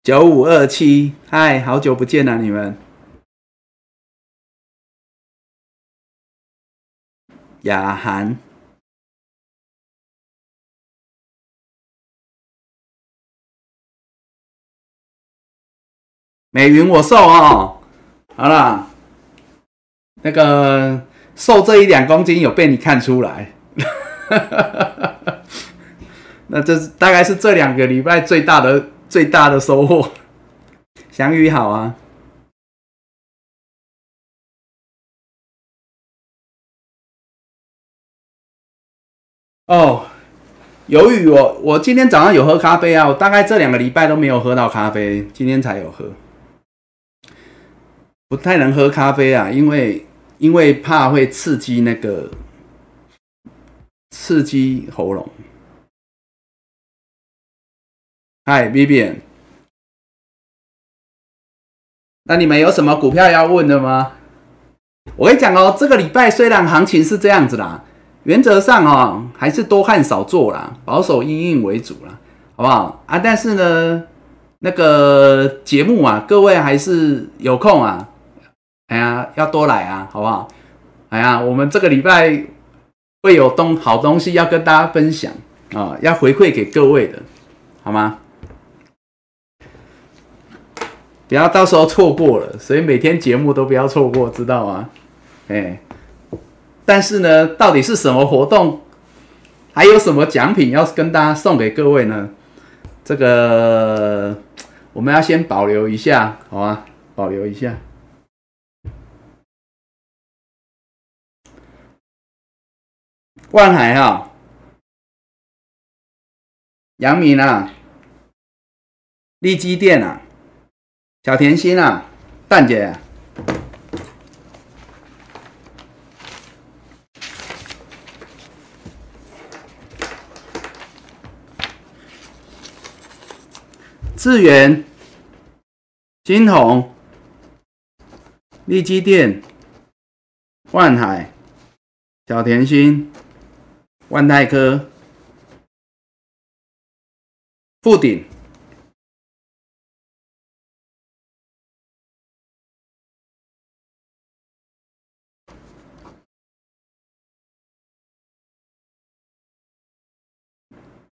A: 九五二七，嗨，好久不见了，你们。雅涵，美云，我瘦哦，好了，那个瘦这一两公斤有被你看出来，那这是大概是这两个礼拜最大的。最大的收获，祥宇好啊！哦，由于我我今天早上有喝咖啡啊，我大概这两个礼拜都没有喝到咖啡，今天才有喝，不太能喝咖啡啊，因为因为怕会刺激那个刺激喉咙。嗨，Vivian，那你们有什么股票要问的吗？我跟你讲哦，这个礼拜虽然行情是这样子啦，原则上哦还是多看少做啦，保守应应为主啦，好不好啊？但是呢，那个节目啊，各位还是有空啊，哎呀，要多来啊，好不好？哎呀，我们这个礼拜会有东好东西要跟大家分享啊，要回馈给各位的，好吗？不要到时候错过了，所以每天节目都不要错过，知道吗？哎，但是呢，到底是什么活动，还有什么奖品要跟大家送给各位呢？这个我们要先保留一下，好吗？保留一下。万海哈，杨明啊，利基店啊。小甜心啊，蛋姐，智源、金鸿、利基店、万海、小甜心、万泰科、富鼎。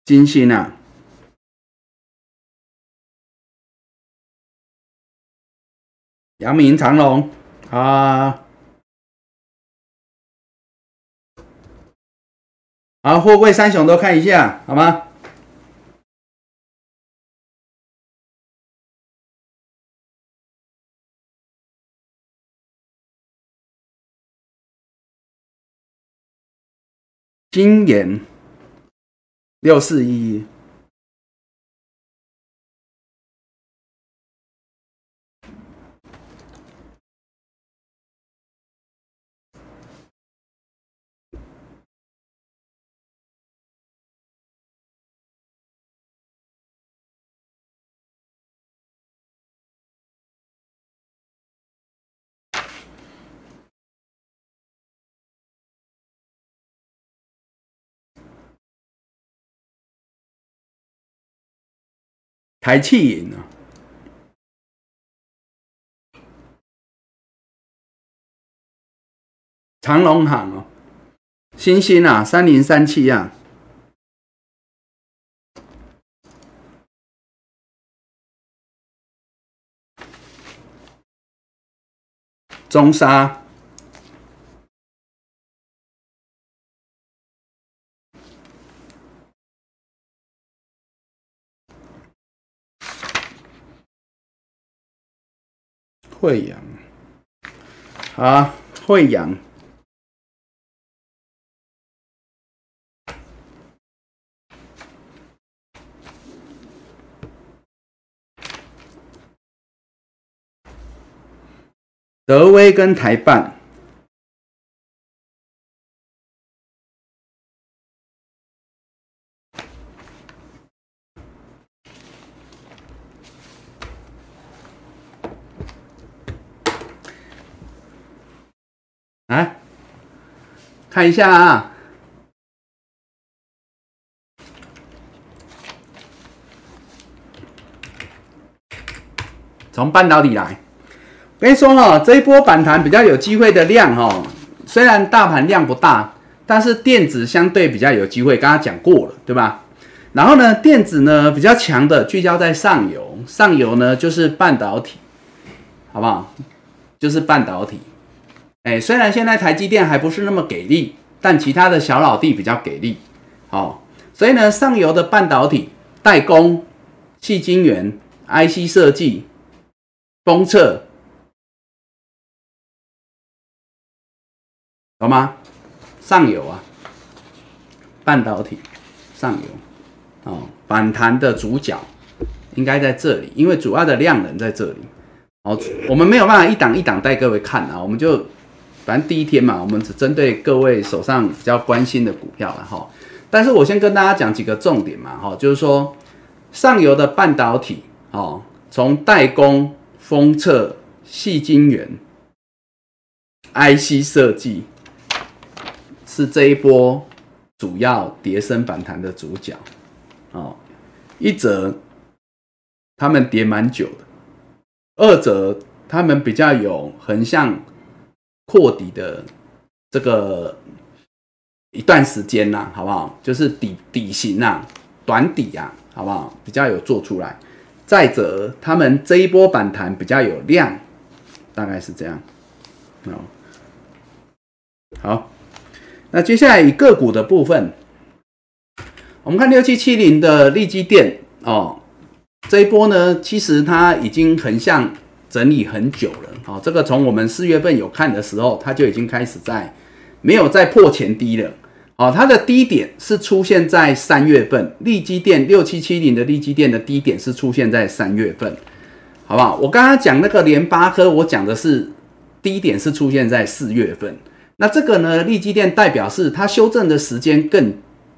A: 金星啊，阳明长隆啊，啊，货柜三雄都看一下，好吗？金岩。六四一一。台气银啊，长隆行哦，星星啊，三零三七啊，中沙。惠阳，啊，惠阳。德威跟台办，来看一下啊，从半导体来。我跟你说哈，这一波反弹比较有机会的量哈，虽然大盘量不大，但是电子相对比较有机会。刚刚讲过了，对吧？然后呢，电子呢比较强的聚焦在上游，上游呢就是半导体，好不好？就是半导体。哎，虽然现在台积电还不是那么给力，但其他的小老弟比较给力。好，所以呢，上游的半导体代工、细晶圆、IC 设计、封测。好吗？上游啊，半导体上游哦，反弹的主角应该在这里，因为主要的量能在这里。哦，我们没有办法一档一档带各位看啊，我们就反正第一天嘛，我们只针对各位手上比较关心的股票了哈。但是我先跟大家讲几个重点嘛哈，就是说上游的半导体哦，从代工、封测、细晶圆、IC 设计。是这一波主要跌升反弹的主角哦。一则他们跌蛮久的，二则他们比较有横向扩底的这个一段时间呐，好不好？就是底底型呐，短底啊，好不好？比较有做出来。再者，他们这一波反弹比较有量，大概是这样。哦，好。那接下来以个股的部分，我们看六七七零的利基电哦，这一波呢，其实它已经横向整理很久了哦。这个从我们四月份有看的时候，它就已经开始在没有再破前低了哦。它的低点是出现在三月份，利基电六七七零的利基电的低点是出现在三月份，好不好？我刚刚讲那个联发科，我讲的是低点是出现在四月份。那这个呢？利基电代表是它修正的时间更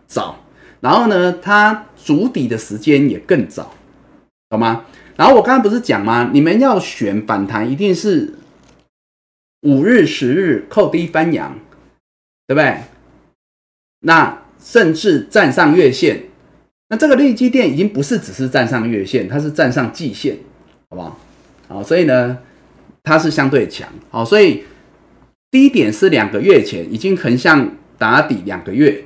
A: 早，然后呢，它筑底的时间也更早，懂吗？然后我刚刚不是讲吗？你们要选反弹，一定是五日、十日扣低翻阳，对不对？那甚至站上月线，那这个利基电已经不是只是站上月线，它是站上季线，好不好？好，所以呢，它是相对强，好，所以。低点是两个月前已经横向打底两个月，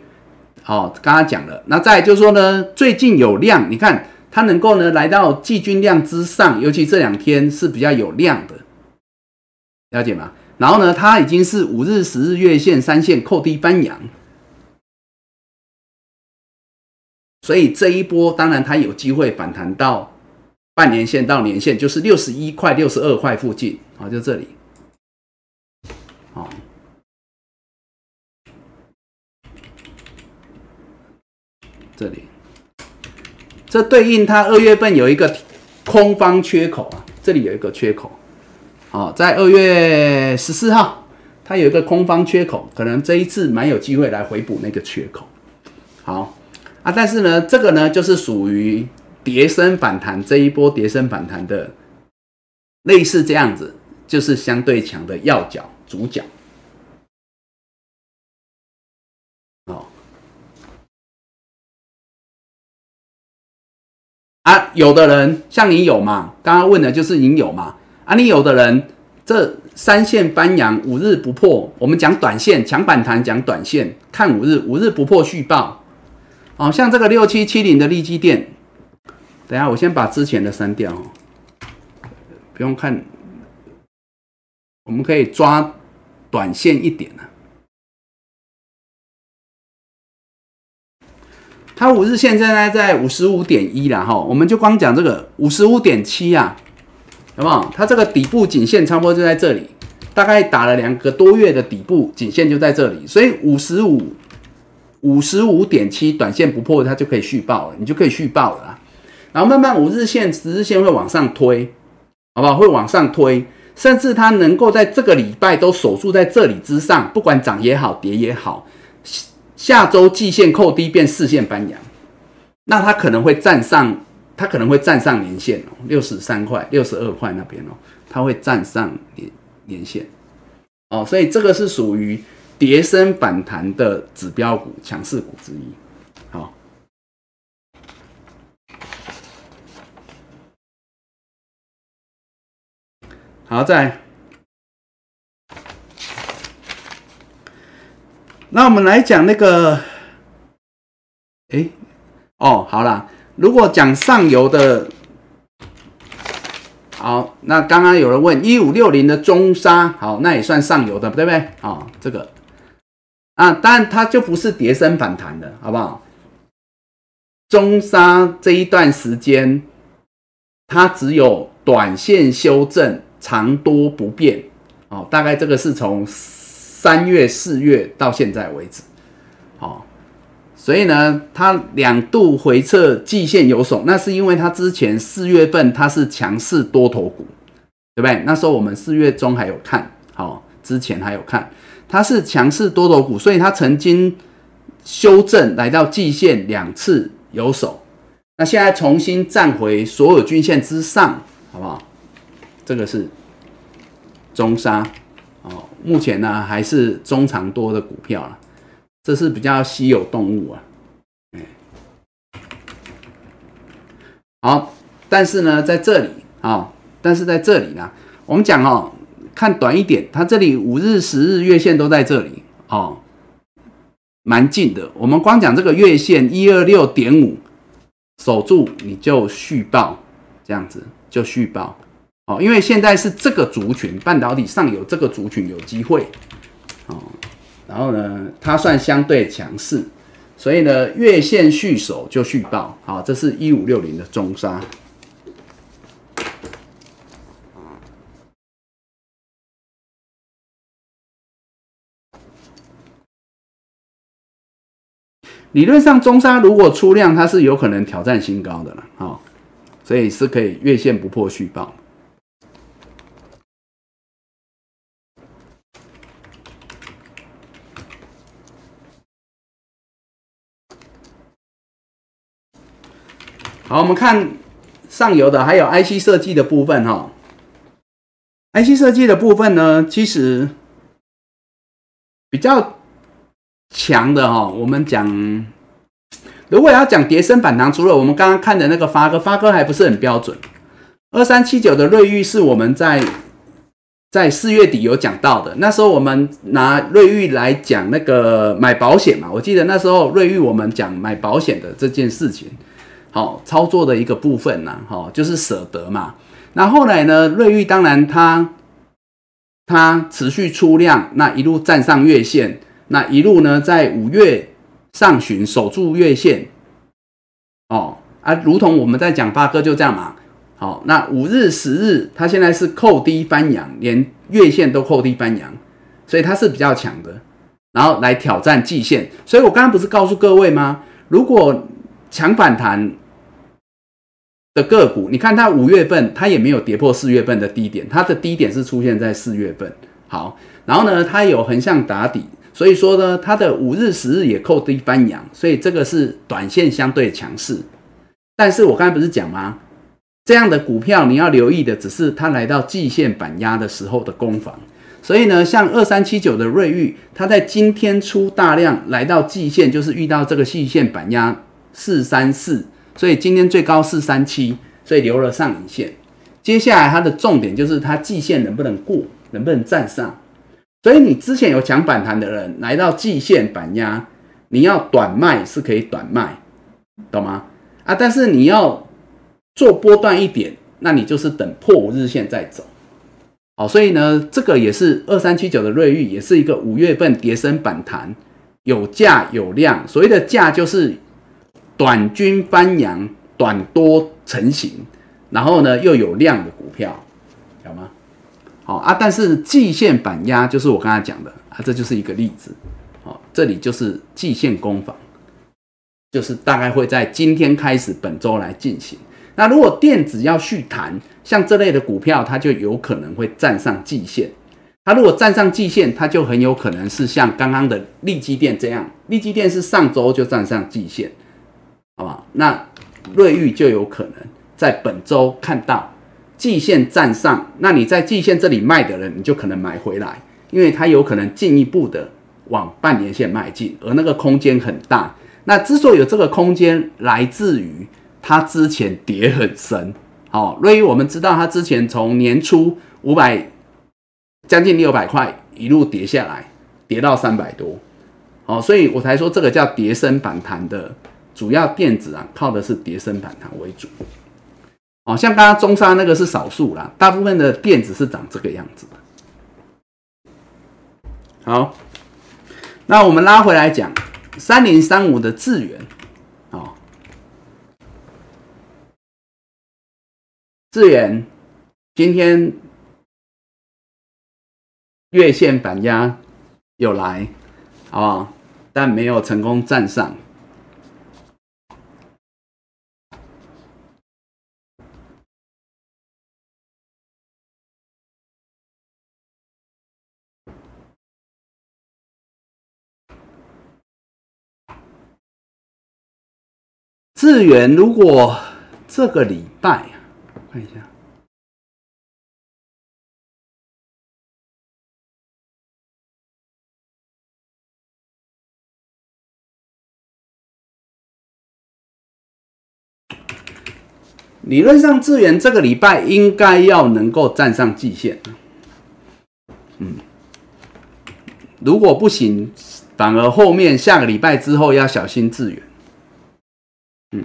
A: 好，刚刚讲了。那再就是说呢，最近有量，你看它能够呢来到季均量之上，尤其这两天是比较有量的，了解吗？然后呢，它已经是五日、十日月线三线扣低翻阳，所以这一波当然它有机会反弹到半年线到年线，就是六十一块、六十二块附近，啊，就这里。好，这里，这对应它二月份有一个空方缺口啊，这里有一个缺口，好，在二月十四号，它有一个空方缺口，可能这一次蛮有机会来回补那个缺口。好啊，但是呢，这个呢就是属于叠升反弹这一波叠升反弹的类似这样子，就是相对强的要角。主角，啊，有的人像你有嘛？刚刚问的就是你有嘛？啊，你有的人这三线翻阳五日不破，我们讲短线抢反弹，讲短线看五日，五日不破续报。哦，像这个六七七零的利基电，等下我先把之前的删掉哦，不用看。我们可以抓短线一点啊，它五日线现在在五十五点一了哈，我们就光讲这个五十五点七啊，好不好？它这个底部颈线差不多就在这里，大概打了两个多月的底部颈线就在这里，所以五十五五十五点七短线不破，它就可以续报了，你就可以续报了啦。然后慢慢五日线、十日线会往上推，好不好？会往上推，甚至它能够在这个礼拜都守住在这里之上，不管涨也好，跌也好，下周季线扣低变四线翻阳，那它可能会站上。它可能会站上年线哦，六十三块、六十二块那边哦，它会站上年年线哦，所以这个是属于跌升反弹的指标股、强势股之一。好，好在，那我们来讲那个，哎，哦，好了。如果讲上游的，好，那刚刚有人问一五六零的中沙，好，那也算上游的，对不对？好，这个啊，当然它就不是跌升反弹的，好不好？中沙这一段时间，它只有短线修正，长多不变，哦，大概这个是从三月、四月到现在为止，好。所以呢，它两度回撤季线有手，那是因为它之前四月份它是强势多头股，对不对？那时候我们四月中还有看好，之前还有看，它是强势多头股，所以它曾经修正来到季线两次有手，那现在重新站回所有均线之上，好不好？这个是中沙，目前呢还是中长多的股票了。这是比较稀有动物啊，好，但是呢，在这里啊，但是在这里呢，我们讲哦，看短一点，它这里五日、十日月线都在这里哦，蛮近的。我们光讲这个月线一二六点五守住，你就续报，这样子就续报哦，因为现在是这个族群，半导体上游这个族群有机会哦。然后呢，它算相对强势，所以呢，月线续守就续报。好，这是一五六零的中沙。理论上，中沙如果出量，它是有可能挑战新高的了。好，所以是可以月线不破续报。好，我们看上游的，还有 IC 设计的部分哈。IC 设计的部分呢，其实比较强的哈。我们讲，如果要讲叠升反弹，除了我们刚刚看的那个发哥，发哥还不是很标准。二三七九的瑞玉是我们在在四月底有讲到的，那时候我们拿瑞玉来讲那个买保险嘛。我记得那时候瑞玉我们讲买保险的这件事情。好操作的一个部分呐，哈，就是舍得嘛。那后来呢，瑞玉当然它它持续出量，那一路站上月线，那一路呢在五月上旬守住月线，哦啊，如同我们在讲八哥就这样嘛。好，那五日十日它现在是扣低翻阳，连月线都扣低翻阳，所以它是比较强的，然后来挑战季线。所以我刚刚不是告诉各位吗？如果强反弹。的个股，你看它五月份它也没有跌破四月份的低点，它的低点是出现在四月份。好，然后呢，它有横向打底，所以说呢，它的五日、十日也扣低翻阳，所以这个是短线相对强势。但是我刚才不是讲吗？这样的股票你要留意的，只是它来到季线板压的时候的攻防。所以呢，像二三七九的瑞昱，它在今天出大量来到季线，就是遇到这个季线板压四三四。所以今天最高是三七，所以留了上影线。接下来它的重点就是它季线能不能过，能不能站上。所以你之前有抢反弹的人来到季线板压，你要短卖是可以短卖，懂吗？啊，但是你要做波段一点，那你就是等破五日线再走。好，所以呢，这个也是二三七九的瑞玉，也是一个五月份跌升反弹，有价有量。所谓的价就是。短均翻阳，短多成型，然后呢又有量的股票，好啊，但是季线板压就是我刚才讲的啊，这就是一个例子。好，这里就是季线攻防，就是大概会在今天开始本周来进行。那如果电子要续弹，像这类的股票，它就有可能会站上季线。它如果站上季线，它就很有可能是像刚刚的利基电这样，利基电是上周就站上季线，好吧？那瑞玉就有可能在本周看到。季线站上，那你在季线这里卖的人，你就可能买回来，因为它有可能进一步的往半年线迈进，而那个空间很大。那之所以有这个空间，来自于它之前跌很深。好，瑞玉我们知道它之前从年初五百将近六百块一路跌下来，跌到三百多。好，所以我才说这个叫跌升反弹的主要电子啊，靠的是叠升反弹为主。哦，像刚刚中沙那个是少数啦，大部分的电子是长这个样子的。好，那我们拉回来讲三零三五的智源，哦，智源今天月线反压有来，好不好？但没有成功站上。资源如果这个礼拜看一下，理论上资源这个礼拜应该要能够站上季线。嗯，如果不行，反而后面下个礼拜之后要小心资源。嗯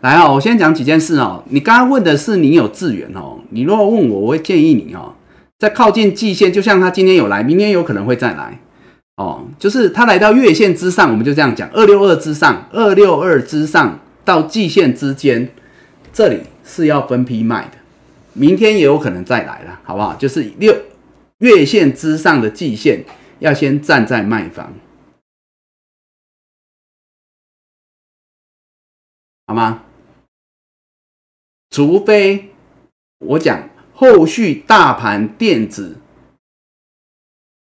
A: 来哦，我先讲几件事哦。你刚刚问的是你有资源哦，你如果问我，我会建议你哦，在靠近季线，就像他今天有来，明天有可能会再来哦。就是他来到月线之上，我们就这样讲，二六二之上，二六二之上到季线之间，这里是要分批卖的。明天也有可能再来了，好不好？就是六月线之上的季线要先站在卖方，好吗？除非我讲后续大盘电子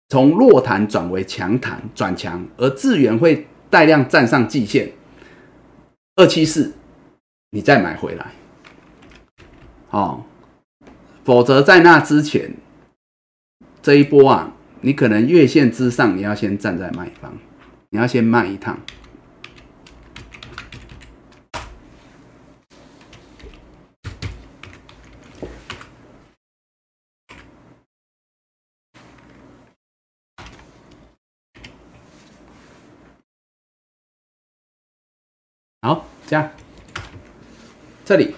A: 从弱弹转为强弹转强，而智源会带量站上季线二七四，你再买回来，哦，否则在那之前这一波啊，你可能月线之上你要先站在卖方，你要先卖一趟。好，这样，这里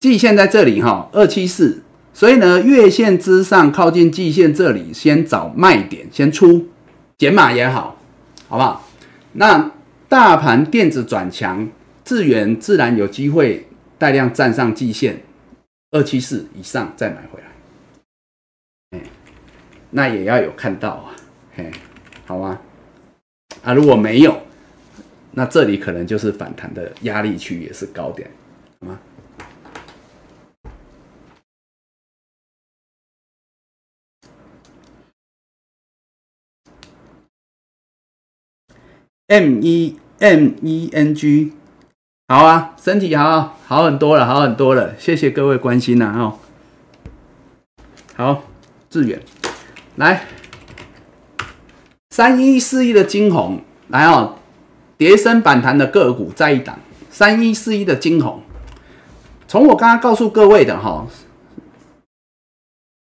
A: 季线在这里哈，二七四，所以呢，月线之上靠近季线这里，先找卖点，先出减码也好，好不好？那大盘电子转强，智源自然有机会带量站上季线二七四以上再买回来，那也要有看到啊，嘿，好吗？啊，如果没有。那这里可能就是反弹的压力区，也是高点，好吗？M E M E N G，好啊，身体好好很多了，好很多了，谢谢各位关心呐，哦，好，致远，来，三一四一的金红，来哦。叠升反弹的个股在一档，三一四一的金红。从我刚刚告诉各位的哈，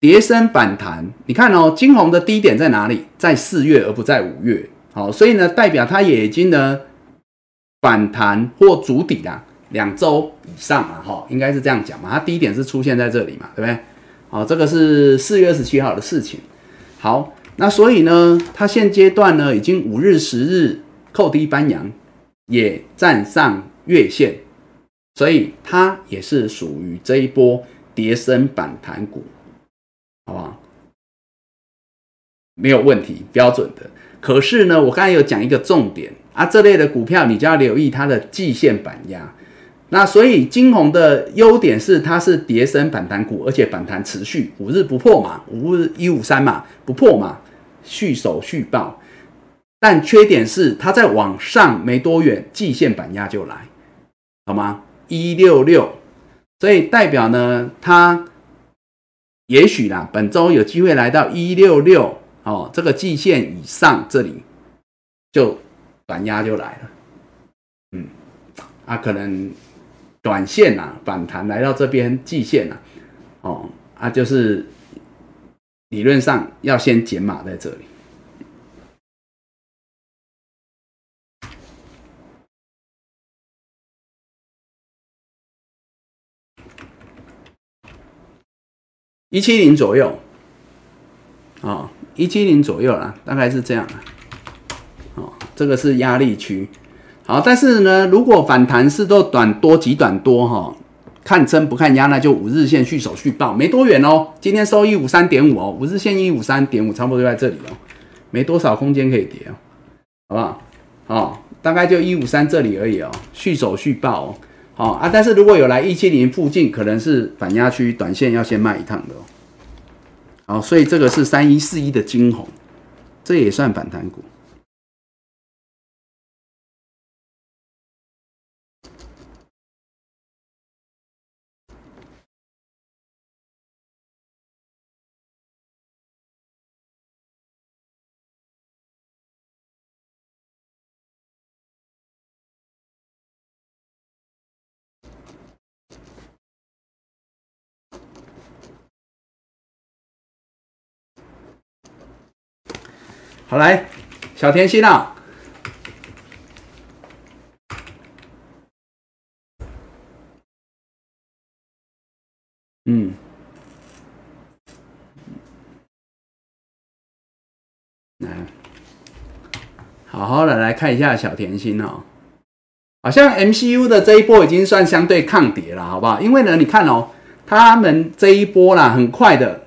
A: 叠升反弹，你看哦，金红的低点在哪里？在四月而不在五月。好，所以呢，代表它也已经呢反弹或筑底啦，两周以上嘛，哈，应该是这样讲嘛。它低点是出现在这里嘛，对不对？好，这个是四月二十七号的事情。好，那所以呢，它现阶段呢，已经五日、十日。扣低翻阳，也站上月线，所以它也是属于这一波跌升反弹股。好不好？没有问题，标准的。可是呢，我刚才有讲一个重点啊，这类的股票你就要留意它的季线板压。那所以金红的优点是它是叠升反弹股，而且反弹持续，五日不破嘛，五日一五三嘛，不破嘛，续守续报。但缺点是它在往上没多远，季线板压就来，好吗？一六六，所以代表呢，它也许啦，本周有机会来到一六六。哦，这个季线以上这里就短压就来了，嗯，啊，可能短线呐反弹来到这边季线呐，哦，啊，就是理论上要先减码在这里。一七零左右，啊。一七零左右啦，大概是这样哦，这个是压力区，好，但是呢，如果反弹是都短多极短多哈，看真不看压，那就五日线续手续报，没多远哦。今天收一五三点五哦，五日线一五三点五，差不多就在这里哦，没多少空间可以跌哦，好不好？哦，大概就一五三这里而已哦，续手续报，好啊，但是如果有来一七零附近，可能是反压区，短线要先卖一趟的哦。好，所以这个是三一四一的金红，这也算反弹股。好来，小甜心啊，嗯，来，好好的来看一下小甜心哦，好像 MCU 的这一波已经算相对抗跌了，好不好？因为呢，你看哦，他们这一波啦，很快的。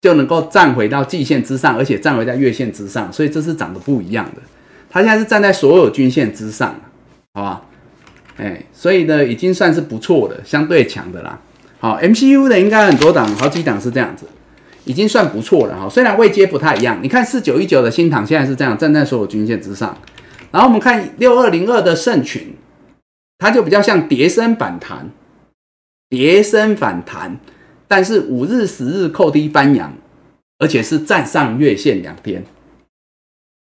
A: 就能够站回到季线之上，而且站回在月线之上，所以这是长得不一样的。它现在是站在所有均线之上，好吧？哎，所以呢，已经算是不错的，相对强的啦。好，MCU 的应该很多档，好几档是这样子，已经算不错了哈。虽然位阶不太一样，你看四九一九的新塘现在是这样站在所有均线之上，然后我们看六二零二的盛群，它就比较像叠升反弹，叠升反弹。但是五日、十日扣低翻阳，而且是站上月线两天，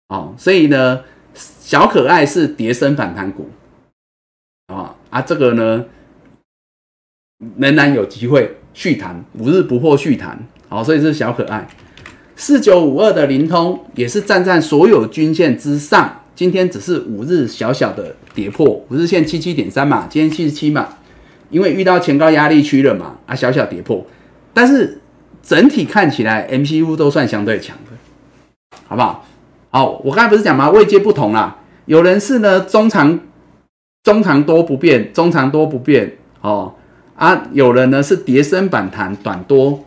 A: 哦，所以呢，小可爱是跌升反弹股，啊啊，这个呢仍然有机会续弹，五日不破续弹，好，所以是小可爱。四九五二的灵通也是站在所有均线之上，今天只是五日小小的跌破五日线七七点三嘛，今天七十七嘛。因为遇到前高压力区了嘛，啊，小小跌破，但是整体看起来 MCU 都算相对强的，好不好？好，我刚才不是讲吗？位阶不同啦，有人是呢中长中长多不变，中长多不变哦，啊，有人呢是叠升反弹短多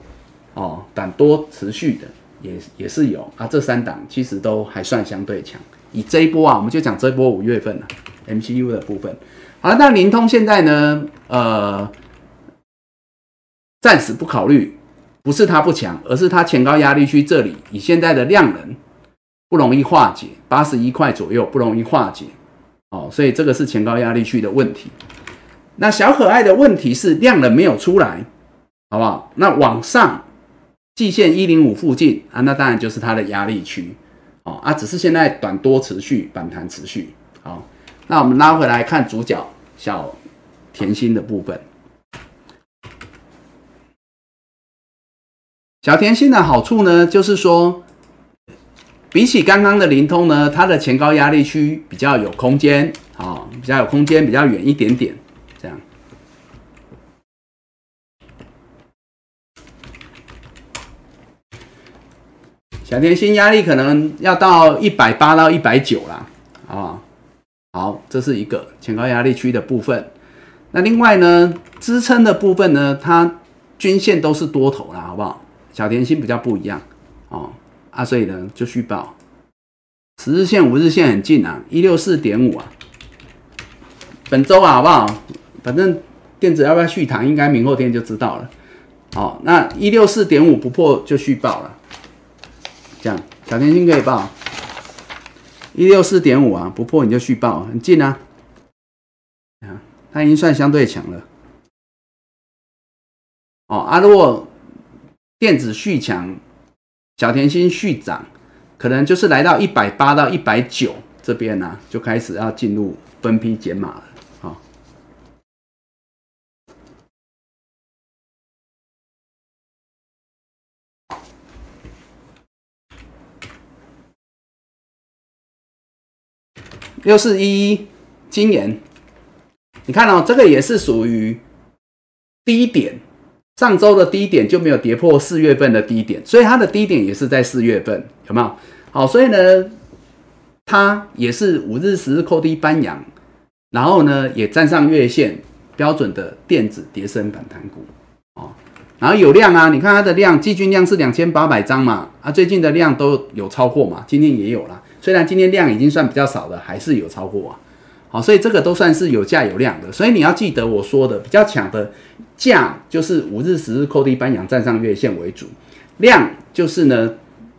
A: 哦，短多持续的也也是有啊，这三档其实都还算相对强。以这一波啊，我们就讲这一波五月份了 MCU 的部分。好，那灵通现在呢？呃，暂时不考虑，不是它不强，而是它前高压力区这里，以现在的量能不容易化解，八十一块左右不容易化解，哦，所以这个是前高压力区的问题。那小可爱的问题是量能没有出来，好不好？那往上季线一零五附近啊，那当然就是它的压力区，哦啊，只是现在短多持续，反弹持续，好。那我们拉回来看主角小甜心的部分。小甜心的好处呢，就是说，比起刚刚的灵通呢，它的前高压力区比较有空间，啊，比较有空间，比较远一点点，这样。小甜心压力可能要到一百八到一百九啦，啊。好，这是一个前高压力区的部分。那另外呢，支撑的部分呢，它均线都是多头啦，好不好？小甜心比较不一样哦啊，所以呢就续报，十日线、五日线很近啊，一六四点五啊。本周啊，好不好？反正电子要不要续谈，应该明后天就知道了。好，那一六四点五不破就续报了。这样，小甜心可以报一六四点五啊，不破你就续报，很近啊。啊，它已经算相对强了。哦啊，如果电子续强，小甜心续涨，可能就是来到一百八到一百九这边呢，就开始要进入分批减码了。好，六四一一今年，你看哦，这个也是属于低点。上周的低点就没有跌破四月份的低点，所以它的低点也是在四月份，有没有？好，所以呢，它也是五日、十日扣低翻阳，然后呢也站上月线，标准的电子跌升反弹股哦。然后有量啊，你看它的量，季均量是两千八百张嘛，啊，最近的量都有超过嘛，今天也有了，虽然今天量已经算比较少的，还是有超过啊。好，所以这个都算是有价有量的，所以你要记得我说的比较强的价就是五日、十日扣低班阳站上月线为主，量就是呢，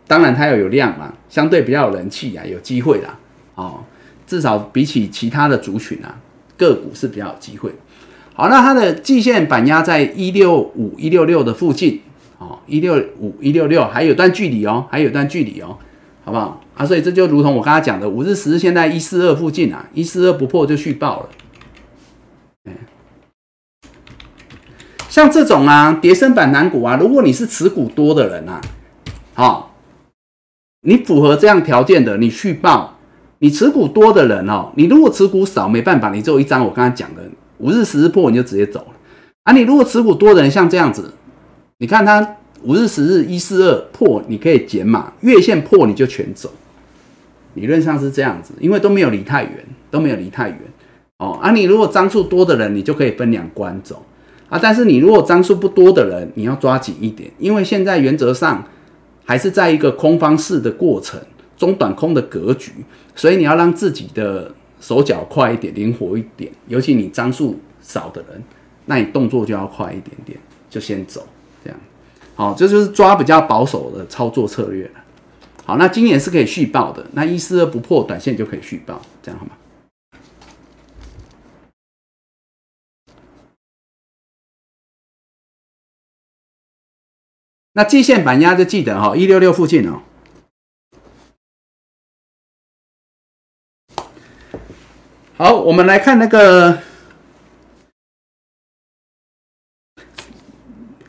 A: 当然它要有量嘛，相对比较有人气啊，有机会啦。哦，至少比起其他的族群啊，个股是比较有机会。好，那它的季线板压在一六五、一六六的附近，哦，一六五、一六六还有段距离哦，还有段距离哦。好不好啊？所以这就如同我刚才讲的，五日、十日现在一四二附近啊，一四二不破就续报了。像这种啊，叠升板南股啊，如果你是持股多的人啊，好，你符合这样条件的，你续报，你持股多的人哦，你如果持股少，没办法，你只有一张，我刚才讲的五日、十日破你就直接走了啊。你如果持股多的人，像这样子，你看他。五日、十日一四二破，你可以减码；月线破你就全走。理论上是这样子，因为都没有离太远，都没有离太远哦。啊，你如果张数多的人，你就可以分两关走啊。但是你如果张数不多的人，你要抓紧一点，因为现在原则上还是在一个空方式的过程，中短空的格局，所以你要让自己的手脚快一点，灵活一点。尤其你张数少的人，那你动作就要快一点点，就先走好，这就是抓比较保守的操作策略。好，那今年是可以续报的，那一四二不破，短线就可以续报，这样好吗？那季线板压就记得哈，一六六附近哦。好，我们来看那个。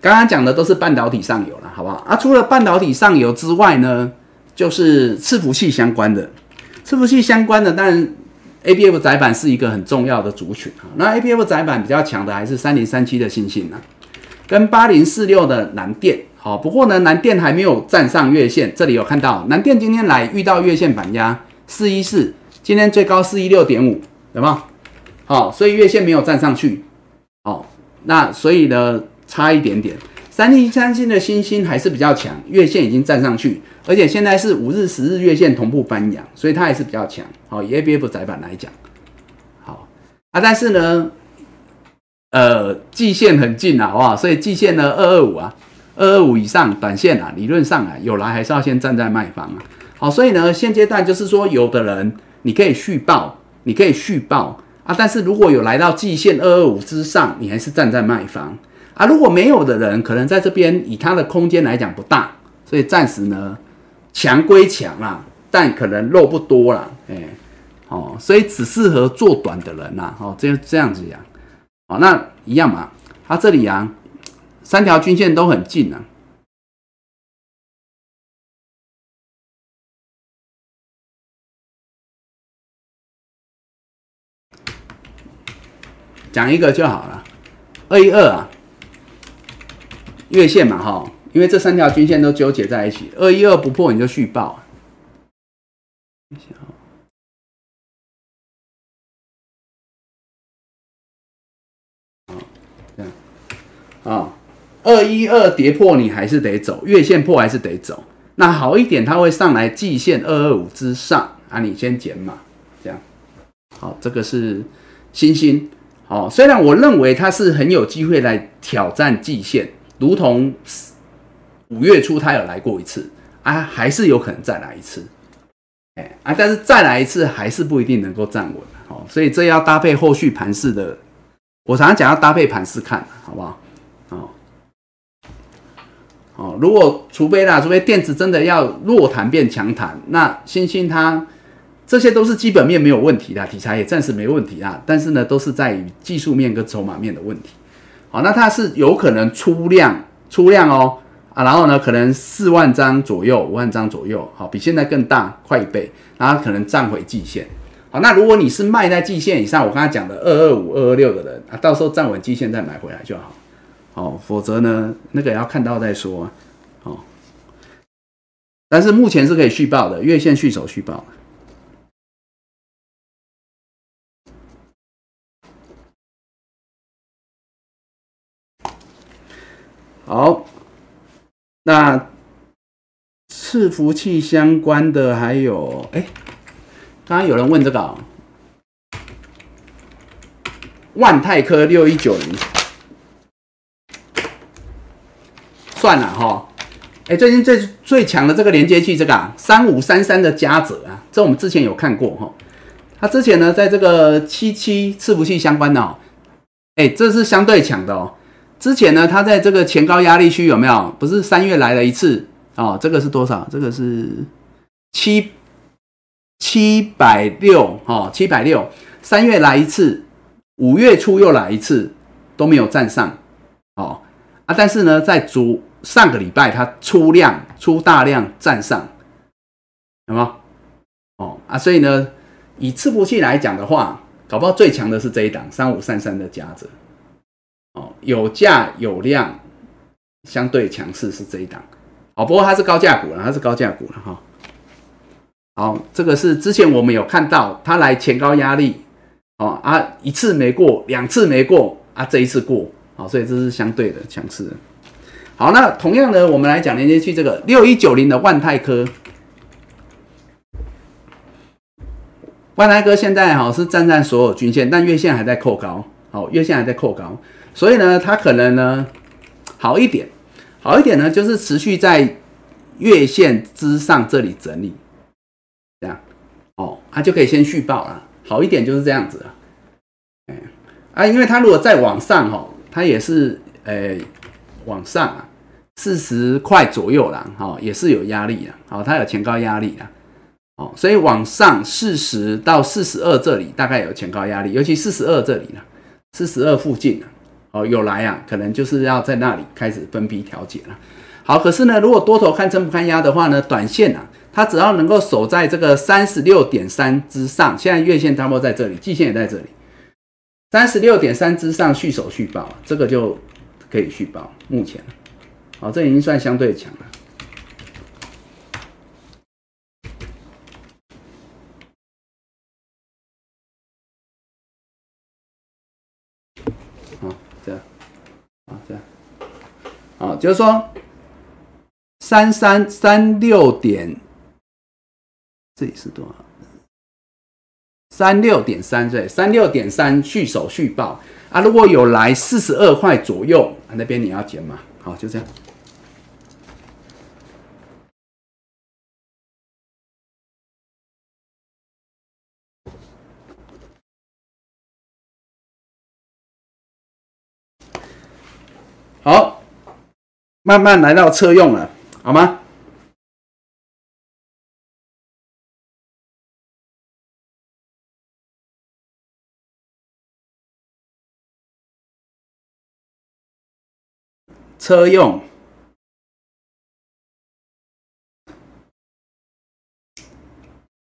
A: 刚刚讲的都是半导体上游了，好不好？啊，除了半导体上游之外呢，就是伺服器相关的，伺服器相关的，当然 A B F 窄板是一个很重要的族群啊。那 A B F 窄板比较强的还是三零三七的星星呢，跟八零四六的南电。好，不过呢，南电还没有站上月线，这里有看到南电今天来遇到月线板压四一四，今天最高四一六点五，有没有？好，所以月线没有站上去。好，那所以呢？差一点点，三零三星的星星还是比较强，月线已经站上去，而且现在是五日、十日月线同步翻阳，所以它还是比较强。好，以 A B F 窄板来讲，好啊，但是呢，呃，季线很近啊，好不好？所以季线呢，二二五啊，二二五以上，短线啊，理论上啊，有来还是要先站在卖方啊。好，所以呢，现阶段就是说，有的人你可以续报，你可以续报啊，但是如果有来到季线二二五之上，你还是站在卖方。啊，如果没有的人，可能在这边以它的空间来讲不大，所以暂时呢强归强啦，但可能肉不多啦，哎，哦，所以只适合做短的人呐，哦，这这样子呀，哦，那一样嘛，它这里啊，三条均线都很近啊，讲一个就好了，二一二啊。月线嘛，哈，因为这三条均线都纠结在一起，二一二不破你就续报。好，这样，啊，二一二跌破你还是得走，月线破还是得走。那好一点，它会上来季线二二五之上啊，你先减码，这样。好，这个是星星。好，虽然我认为它是很有机会来挑战季线，如同五月初他有来过一次啊，还是有可能再来一次。哎啊，但是再来一次还是不一定能够站稳。好，所以这要搭配后续盘势的。我常常讲要搭配盘势看，好不好？哦，哦，如果除非啦，除非电子真的要弱弹变强弹，那星星它这些都是基本面没有问题的，题材也暂时没问题啊。但是呢，都是在于技术面跟筹码面的问题。好，那它是有可能出量出量哦啊，然后呢，可能四万张左右，五万张左右，好，比现在更大，快一倍，然后可能站回季线。好那如果你是卖在季线以上，我刚才讲的二二五、二二六的人啊，到时候站稳季线再买回来就好。哦，否则呢，那个要看到再说。哦，但是目前是可以续报的，月线续手续报。好，那伺服器相关的还有哎。刚刚有人问这个万泰科六一九零，算了哈，哎，最近最最强的这个连接器，这个三五三三的嘉泽啊，这我们之前有看过哈。它之前呢，在这个七七伺服器相关的哦，哎，这是相对强的哦。之前呢，它在这个前高压力区有没有？不是三月来了一次哦，这个是多少？这个是七。七百六，哈，七百六，三月来一次，五月初又来一次，都没有站上，哦啊，但是呢，在昨上个礼拜它出量出大量站上，有吗？哦啊，所以呢，以伺服器来讲的话，搞不好最强的是这一档三五三三的夹子，哦，有价有量，相对强势是这一档，哦，不过它是高价股了，它是高价股了哈。好，这个是之前我们有看到它来前高压力，哦啊，一次没过，两次没过啊，这一次过，好，所以这是相对的强势。好，那同样的，我们来讲连接器这个六一九零的万泰科，万泰科现在哈是站在所有均线，但月线还在扣高，好，月线还在扣高，所以呢，它可能呢好一点，好一点呢就是持续在月线之上这里整理。这样，哦，它就可以先续报了。好一点就是这样子啊，哎，啊，因为它如果再往上哈，它也是，呃，往上啊，四十块左右啦，哈，也是有压力的，好，它有前高压力啊，哦，所以往上四十到四十二这里大概有前高压力，尤其四十二这里呢，四十二附近啊，哦，有来啊，可能就是要在那里开始分批调节了。好，可是呢，如果多头看撑不看压的话呢，短线啊。它只要能够守在这个三十六点三之上，现在月线差不多在这里，季线也在这里，三十六点三之上续守续报，这个就可以续报。目前，好，这已经算相对强了。好，这样，好，这样，就是说三三三六点。这里是多少？三六点三，对，三六点三续手续报啊！如果有来四十二块左右，那边你要减嘛？好，就这样。好，慢慢来到车用了，好吗？车用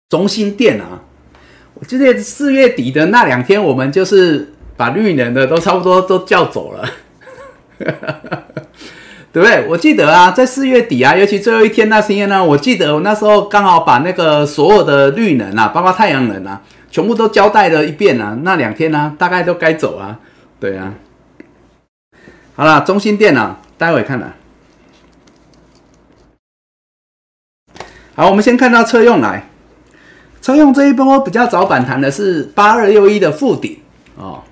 A: 中心店啊，我记得四月底的那两天，我们就是把绿能的都差不多都叫走了，对不对？我记得啊，在四月底啊，尤其最后一天那天呢，我记得我那时候刚好把那个所有的绿能啊，包括太阳能啊，全部都交代了一遍啊。那两天呢，大概都该走啊，对啊。好了，中心店啊。待会看了。好，我们先看到车用来，车用这一波比较早反弹的是八二六一的附顶哦，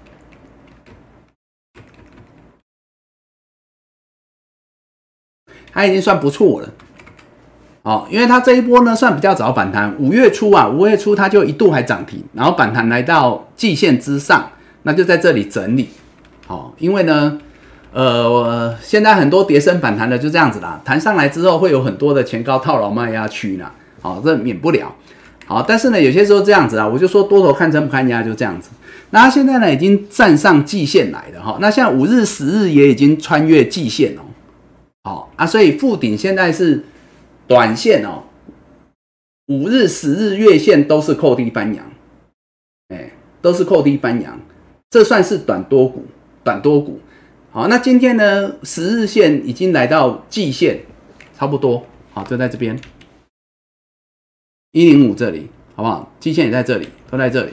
A: 它已经算不错了。哦，因为它这一波呢算比较早反弹，五月初啊，五月初它就一度还涨停，然后反弹来到季线之上，那就在这里整理。哦，因为呢，呃，现在很多跌升反弹的就这样子啦，弹上来之后会有很多的前高套牢卖压区啦，好，这免不了。好，但是呢，有些时候这样子啊，我就说多头看升不看压，就这样子。那它现在呢已经站上季线来了哈，那像五日、十日也已经穿越季线哦。好啊，所以附顶现在是。短线哦，五日、十日月线都是扣低翻阳，哎，都是扣低翻阳，这算是短多股，短多股。好，那今天呢，十日线已经来到季线，差不多，好，就在这边一零五这里，好不好？季线也在这里，都在这里。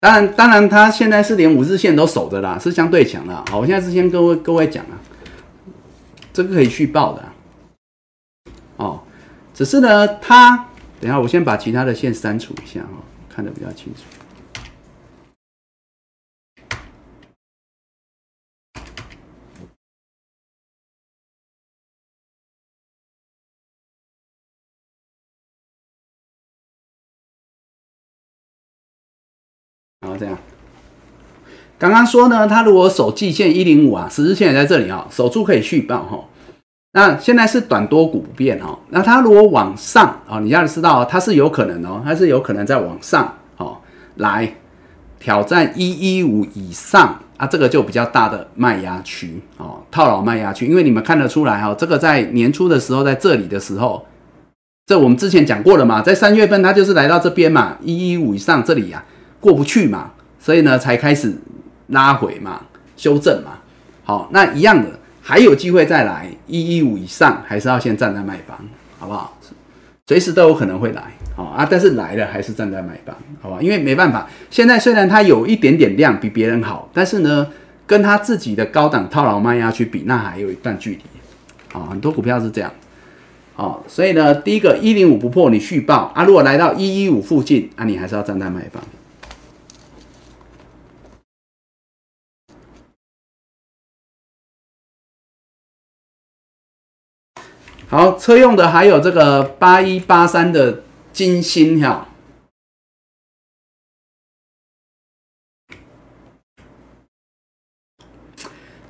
A: 当然，当然，他现在是连五日线都守着啦，是相对强的。好，我现在是先各位各位讲啊，这个可以续报的。哦，只是呢，他等下我先把其他的线删除一下哈，看得比较清楚。刚刚说呢，它如果守季线一零五啊，十日线也在这里啊，守住可以续报哈。那现在是短多股不变哦，那它如果往上啊，你要知道它是有可能哦，它是有可能在往上哦来挑战一一五以上啊，这个就比较大的卖压区哦，套牢卖压区，因为你们看得出来哈，这个在年初的时候在这里的时候，这我们之前讲过了嘛，在三月份它就是来到这边嘛，一一五以上这里呀。过不去嘛，所以呢才开始拉回嘛，修正嘛。好，那一样的还有机会再来一一五以上，还是要先站在卖方，好不好？随时都有可能会来，好啊。但是来了还是站在卖方，好吧？因为没办法，现在虽然它有一点点量比别人好，但是呢，跟它自己的高档套牢卖压去比，那还有一段距离。啊，很多股票是这样。哦，所以呢，第一个一零五不破你续报啊，如果来到一一五附近啊，你还是要站在卖方。好，车用的还有这个八一八三的金星哈，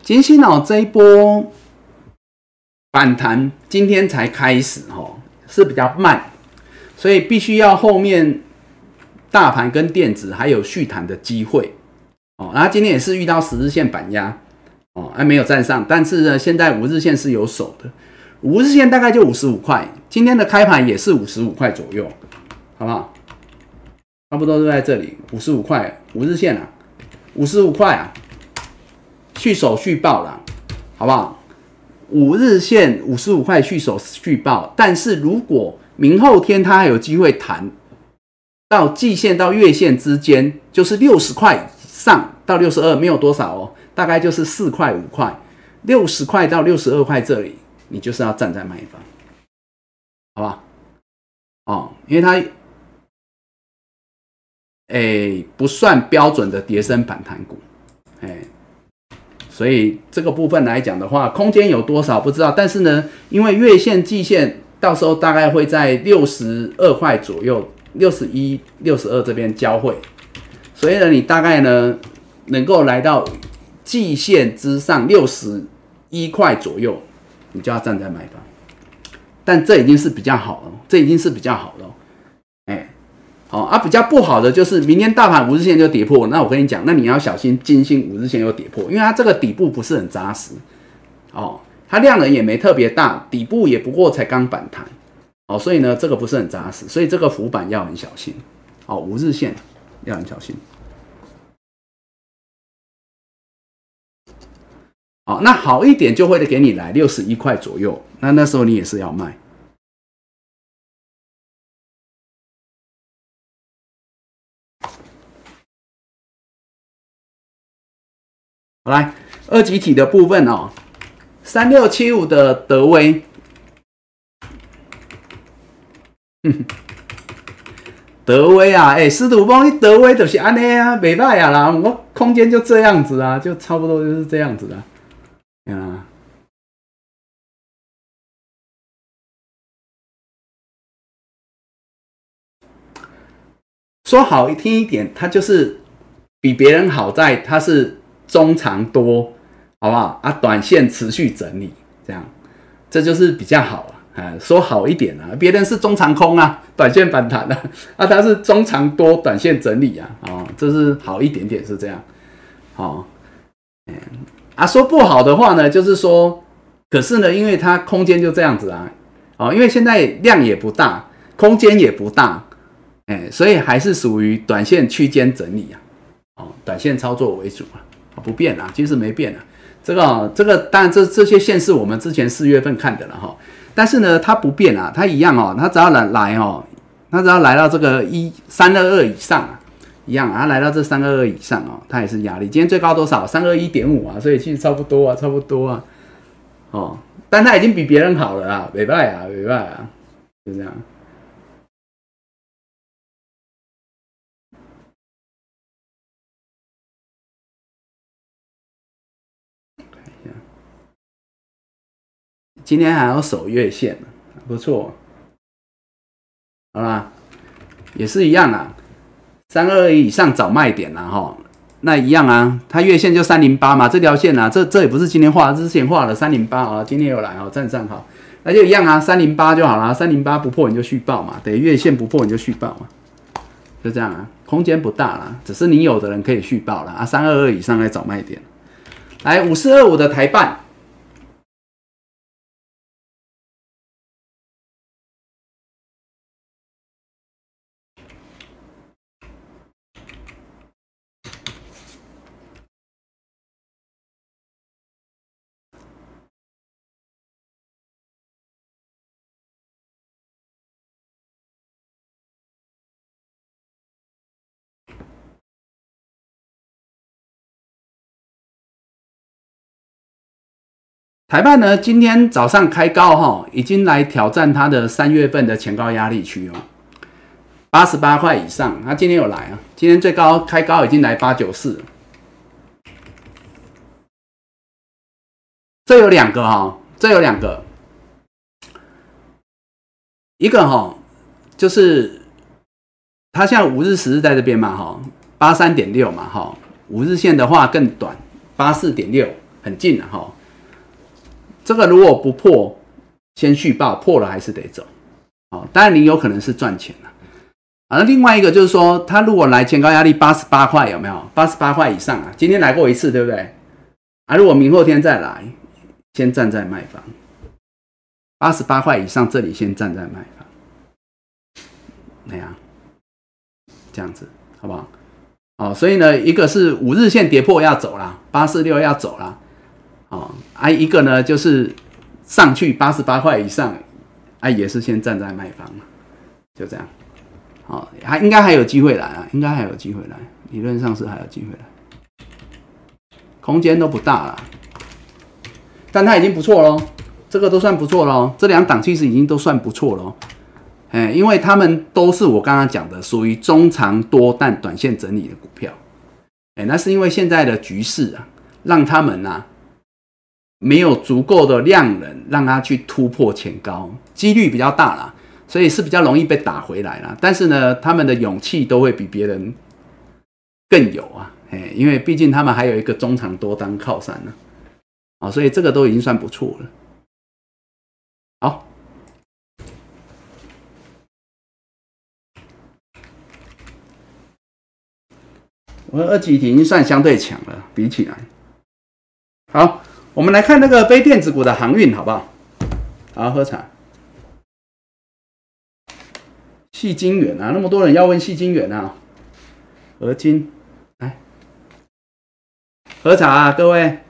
A: 金星哦，这一波反弹今天才开始哈，是比较慢，所以必须要后面大盘跟电子还有续弹的机会哦。然后今天也是遇到十日线板压哦，还没有站上，但是呢，现在五日线是有手的。五日线大概就五十五块，今天的开盘也是五十五块左右，好不好？差不多都在这里，五十五块五日线啊，五十五块啊，续手续报了，好不好？五日线五十五块续手续报，但是如果明后天它还有机会弹到季线到月线之间，就是六十块以上到六十二，没有多少哦，大概就是四块五块，六十块到六十二块这里。你就是要站在卖方，好吧？哦，因为它，哎，不算标准的叠升反弹股，哎，所以这个部分来讲的话，空间有多少不知道。但是呢，因为月线、季线到时候大概会在六十二块左右，六十一、六十二这边交汇，所以呢，你大概呢能够来到季线之上六十一块左右。你就要站在买方，但这已经是比较好了，这已经是比较好了，哎，好啊，比较不好的就是明天大盘五日线就跌破，那我跟你讲，那你要小心金星五日线又跌破，因为它这个底部不是很扎实，哦，它量能也没特别大，底部也不过才刚反弹，哦，所以呢，这个不是很扎实，所以这个浮板要很小心，哦，五日线要很小心。好，那好一点就会给你来六十一块左右，那那时候你也是要卖。好来，二级体的部分哦，三六七五的德威，德威啊，哎，司徒峰，德威就是安尼啊，没败啊啦，我空间就这样子啊，就差不多就是这样子啊。啊。说好听一点，它就是比别人好在它是中长多，好不好啊？短线持续整理，这样这就是比较好啊。啊，说好一点啊，别人是中长空啊，短线反弹啊，啊，它是中长多，短线整理啊，哦，这是好一点点是这样，哦，嗯，啊，说不好的话呢，就是说，可是呢，因为它空间就这样子啊，哦，因为现在量也不大，空间也不大。哎，所以还是属于短线区间整理啊，哦，短线操作为主啊，不变啊，其实没变啊。这个这个当然这这些线是我们之前四月份看的了哈，但是呢它不变啊，它一样哦，它只要来来哦，它只要来到这个一三二二以上啊，一样啊，来到这三二二以上哦，它也是压力。今天最高多少？三二一点五啊，所以其实差不多啊，差不多啊，哦，但它已经比别人好了啊，没败啊，没败啊，就这样。今天还要守月线不错，好吧，也是一样啊，三二一以上找卖点了哈，那一样啊，它月线就三零八嘛，这条线啊，这这也不是今天画，之前画的三零八啊，今天又来啊，站上好，那就一样啊，三零八就好了，三零八不破你就续报嘛，等于月线不破你就续报嘛，就这样啊，空间不大了，只是你有的人可以续报了啊，三二二以上来找卖点，来五四二五的台办。台办呢，今天早上开高哈，已经来挑战它的三月份的前高压力区哦，八十八块以上。它今天有来啊，今天最高开高已经来八九四。这有两个哈，这有两个，一个哈就是它现在五日、十日在这边嘛哈，八三点六嘛哈，五日线的话更短，八四点六，很近了哈。这个如果不破，先续报，破了还是得走。哦，当然你有可能是赚钱了。啊，那另外一个就是说，它如果来前高压力八十八块，有没有？八十八块以上啊？今天来过一次，对不对？啊，如果明后天再来，先站在卖方。八十八块以上，这里先站在卖方。那样，这样子，好不好？哦，所以呢，一个是五日线跌破要走了，八四六要走了。哦，啊，一个呢，就是上去八十八块以上，啊，也是先站在卖方就这样。好，还应该还有机会来啊，应该还有机会来，理论上是还有机会来，空间都不大了，但它已经不错喽，这个都算不错喽，这两档其实已经都算不错喽，哎，因为他们都是我刚刚讲的，属于中长多但短线整理的股票，哎，那是因为现在的局势啊，让他们呐。没有足够的量能让它去突破前高，几率比较大啦，所以是比较容易被打回来啦。但是呢，他们的勇气都会比别人更有啊，哎，因为毕竟他们还有一个中长多当靠山呢，啊，所以这个都已经算不错了。好，我二级已经算相对强了，比起来，好。我们来看那个非电子股的航运，好不好？好，喝茶。细晶圆啊，那么多人要问细晶圆啊，合金，来喝茶啊，各位。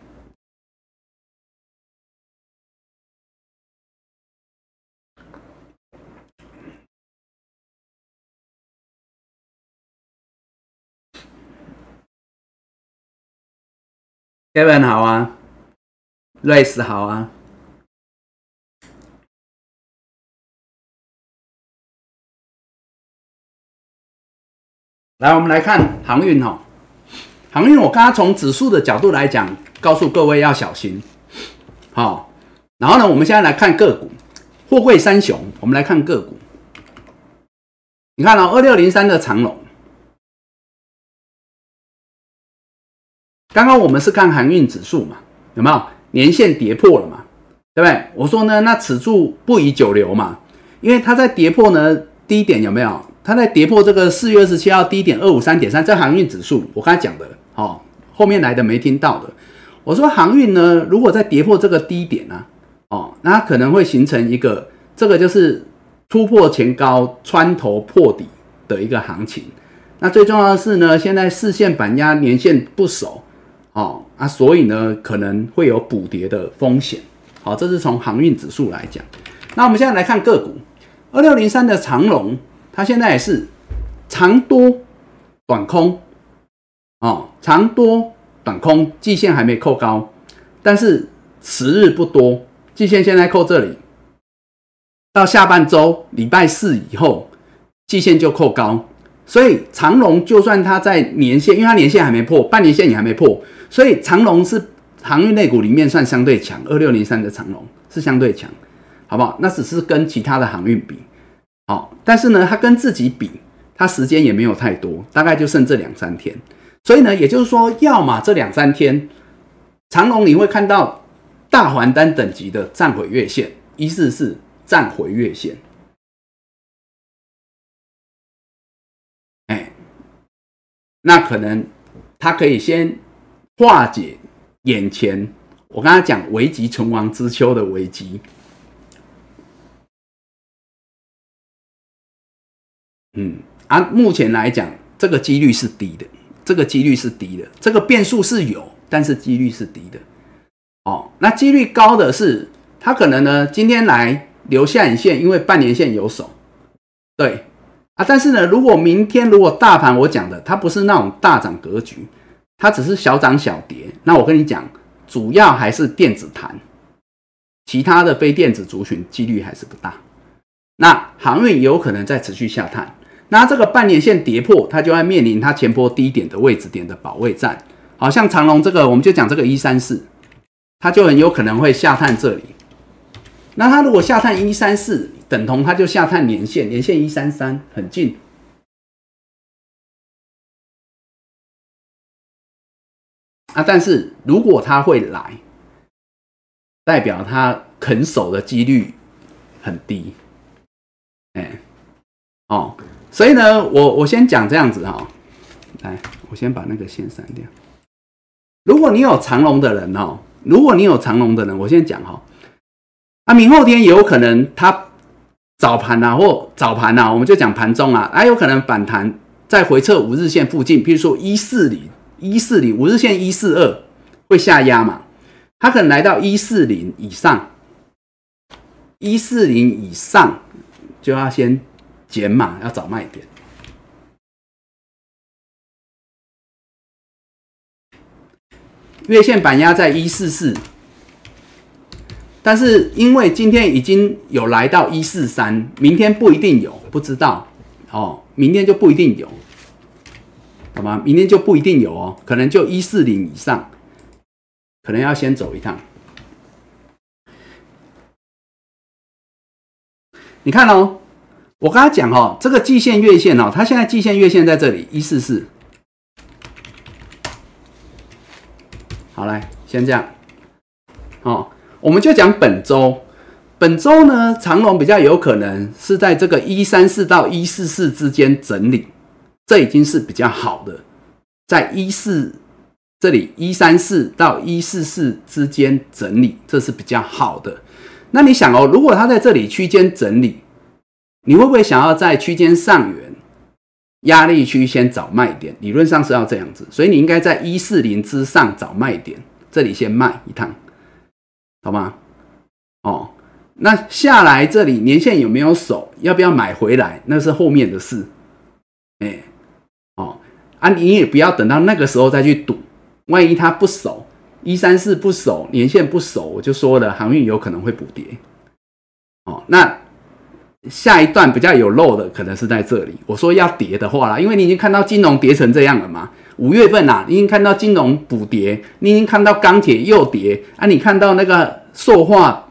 A: Kevin 好啊，瑞斯好啊。来，我们来看航运哈，航运我刚刚从指数的角度来讲，告诉各位要小心。好，然后呢，我们现在来看个股，货柜三雄，我们来看个股。你看哦，二六零三的长龙，刚刚我们是看航运指数嘛，有没有年线跌破了嘛？对不对？我说呢，那此处不宜久留嘛，因为它在跌破呢低点有没有？它在跌破这个四月二十七号低点二五三点三，这航运指数，我刚才讲的，哦，后面来的没听到的。我说航运呢，如果在跌破这个低点呢，哦，那可能会形成一个，这个就是突破前高穿头破底的一个行情。那最重要的是呢，现在四线板压年线不守，哦啊，所以呢可能会有补跌的风险。好，这是从航运指数来讲。那我们现在来看个股，二六零三的长龙。它现在也是长多短空哦，长多短空，季线还没扣高，但是时日不多，季线现在扣这里，到下半周礼拜四以后，季线就扣高，所以长龙就算它在年线，因为它年线还没破，半年线也还没破，所以长龙是航运类股里面算相对强，二六零三的长龙是相对强，好不好？那只是跟其他的航运比。好，但是呢，它跟自己比，它时间也没有太多，大概就剩这两三天。所以呢，也就是说，要么这两三天，长龙你会看到大还单等级的站回月线，一四四站回月线。那可能他可以先化解眼前我刚才讲危急存亡之秋的危机。嗯啊，目前来讲，这个几率是低的，这个几率是低的，这个变数是有，但是几率是低的。哦，那几率高的是，他可能呢今天来留下影线，因为半年线有手，对啊。但是呢，如果明天如果大盘我讲的，它不是那种大涨格局，它只是小涨小跌，那我跟你讲，主要还是电子盘，其他的非电子族群几率还是不大。那航运有可能在持续下探。那这个半年线跌破，它就要面临它前波低点的位置点的保卫战。好像长隆这个，我们就讲这个一三四，它就很有可能会下探这里。那它如果下探一三四，等同它就下探年线，年线一三三很近。啊，但是如果它会来，代表它肯守的几率很低。哎，哦。所以呢，我我先讲这样子哈，来，我先把那个线删掉。如果你有长龙的人哦，如果你有长龙的人，我先讲哈，啊，明后天也有可能它早盘呐或早盘呐，我们就讲盘中啊，还有可能反弹在回撤五日线附近，比如说一四零一四零五日线一四二会下压嘛，它可能来到一四零以上，一四零以上就要先。减码要找卖点，月线板压在一四四，但是因为今天已经有来到一四三，明天不一定有，不知道哦，明天就不一定有，好吗？明天就不一定有哦，可能就一四零以上，可能要先走一趟。你看哦。我跟他讲哦，这个季线、月线哦，它现在季线、月线在这里一四四。好，来先这样。哦，我们就讲本周，本周呢，长龙比较有可能是在这个一三四到一四四之间整理，这已经是比较好的，在一四这里一三四到一四四之间整理，这是比较好的。那你想哦，如果它在这里区间整理，你会不会想要在区间上缘压力区先找卖点？理论上是要这样子，所以你应该在一四零之上找卖点，这里先卖一趟，好吗？哦，那下来这里年线有没有守？要不要买回来？那是后面的事。哎，哦，啊，你也不要等到那个时候再去赌，万一它不守，一三四不守，年线不守，我就说了，航运有可能会补跌。哦，那下一段比较有漏的，可能是在这里。我说要跌的话啦，因为你已经看到金融跌成这样了嘛。五月份呐，你已经看到金融补跌，你已经看到钢铁又跌啊，你看到那个塑化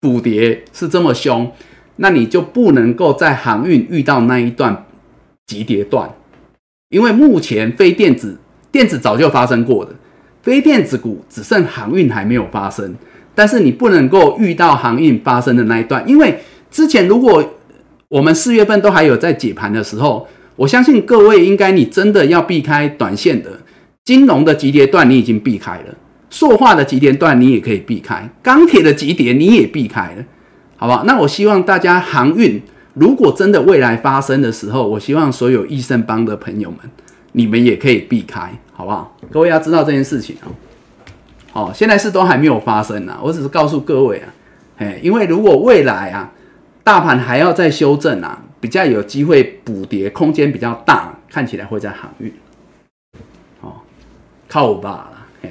A: 补跌是这么凶，那你就不能够在航运遇到那一段急跌段，因为目前非电子电子早就发生过的，非电子股只剩航运还没有发生，但是你不能够遇到航运发生的那一段，因为之前如果我们四月份都还有在解盘的时候。我相信各位应该，你真的要避开短线的金融的急跌段，你已经避开了；塑化的急跌段，你也可以避开；钢铁的急跌，你也避开了，好不好？那我希望大家航运，如果真的未来发生的时候，我希望所有益盛帮的朋友们，你们也可以避开，好不好？各位要知道这件事情啊。好，现在是都还没有发生呢，我只是告诉各位啊，哎，因为如果未来啊，大盘还要再修正啊。比较有机会补跌空间比较大，看起来会在航运，哦，靠我吧了，嘿，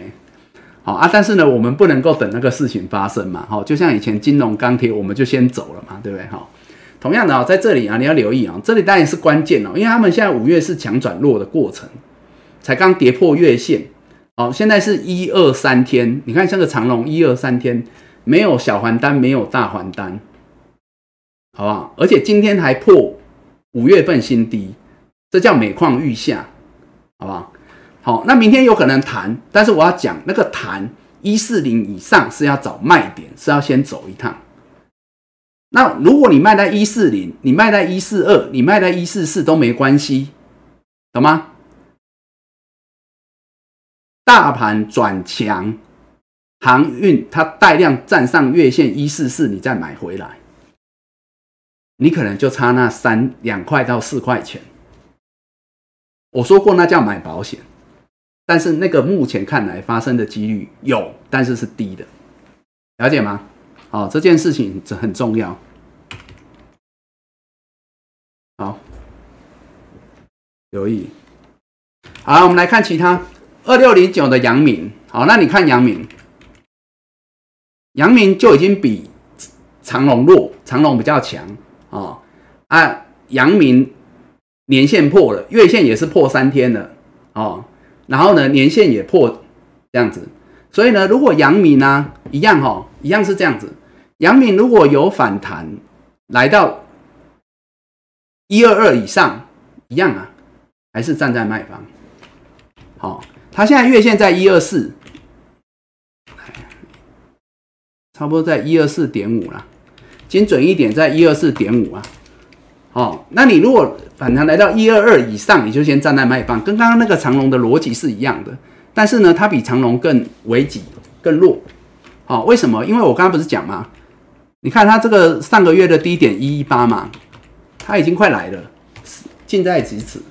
A: 好啊，但是呢，我们不能够等那个事情发生嘛，好，就像以前金融钢铁，我们就先走了嘛，对不对？哈，同样的啊，在这里啊，你要留意啊，这里当然是关键哦，因为他们现在五月是强转弱的过程，才刚跌破月线，哦，现在是一二三天，你看像个长龙一二三天没有小还单，没有大还单。好不好？而且今天还破五月份新低，这叫每况愈下，好不好？好，那明天有可能弹，但是我要讲那个弹一四零以上是要找卖点，是要先走一趟。那如果你卖在一四零，你卖在一四二，你卖在一四四都没关系，懂吗？大盘转强，航运它带量站上月线一四四，你再买回来。你可能就差那三两块到四块钱。我说过那叫买保险，但是那个目前看来发生的几率有，但是是低的，了解吗？好，这件事情这很重要。好，留意。好，我们来看其他二六零九的阳明。好，那你看阳明，阳明就已经比长隆弱，长隆比较强。哦，啊，阳明年线破了，月线也是破三天了，哦，然后呢，年线也破这样子，所以呢，如果阳明呢一样哈，一样是这样子，阳明如果有反弹来到一二二以上，一样啊，还是站在卖方，好，它现在月线在一二四，差不多在一二四点五了。精准一点，在一二四点五啊，哦，那你如果反弹来到一二二以上，你就先站在卖方，跟刚刚那个长龙的逻辑是一样的，但是呢，它比长龙更危急、更弱，好，为什么？因为我刚刚不是讲吗？你看它这个上个月的低点一一八嘛，它已经快来了，近在咫尺，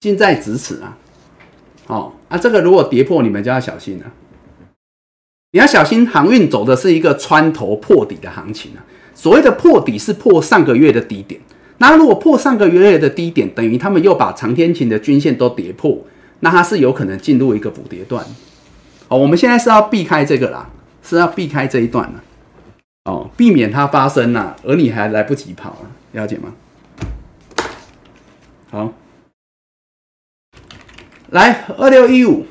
A: 近在咫尺啊，哦，啊，这个如果跌破，你们就要小心了，你要小心，航运走的是一个穿头破底的行情啊。所谓的破底是破上个月的低点，那如果破上个月的低点，等于他们又把长天晴的均线都跌破，那它是有可能进入一个补跌段。哦，我们现在是要避开这个啦，是要避开这一段了，哦，避免它发生啦，而你还来不及跑了，了解吗？好，来二六一五，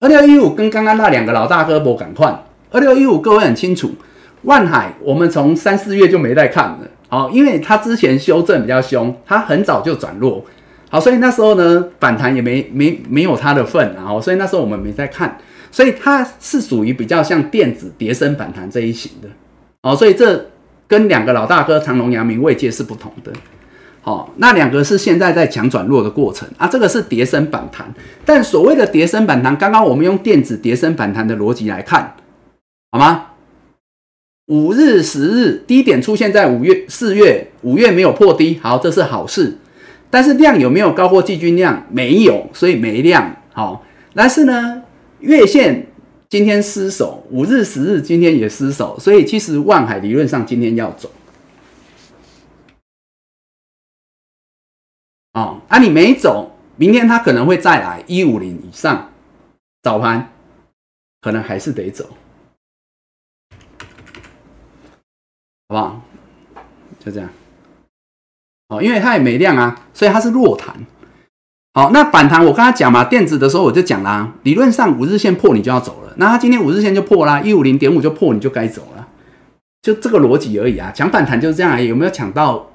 A: 二六一五跟刚刚那两个老大哥不赶快，二六一五各位很清楚。万海，我们从三四月就没再看了，哦，因为它之前修正比较凶，它很早就转弱，好，所以那时候呢反弹也没没没有它的份，然后所以那时候我们没在看，所以它是属于比较像电子叠升反弹这一型的，哦，所以这跟两个老大哥长隆、阳明、位阶是不同的，好，那两个是现在在强转弱的过程。啊，这个是叠升反弹，但所谓的叠升反弹，刚刚我们用电子叠升反弹的逻辑来看，好吗？五日、十日低点出现在五月、四月，五月没有破低，好，这是好事。但是量有没有高过季均量？没有，所以没量。好，但是呢，月线今天失守，五日、十日今天也失守，所以其实万海理论上今天要走。哦，啊，你没走，明天它可能会再来一五零以上早盘，可能还是得走，好好不好？就这样。哦，因为它也没量啊，所以它是弱弹。好，那反弹我刚才讲嘛，电子的时候我就讲啦，理论上五日线破你就要走了。那它今天五日线就破啦，一五零点五就破，你就该走了，就这个逻辑而已啊。抢反弹就是这样，有没有抢到？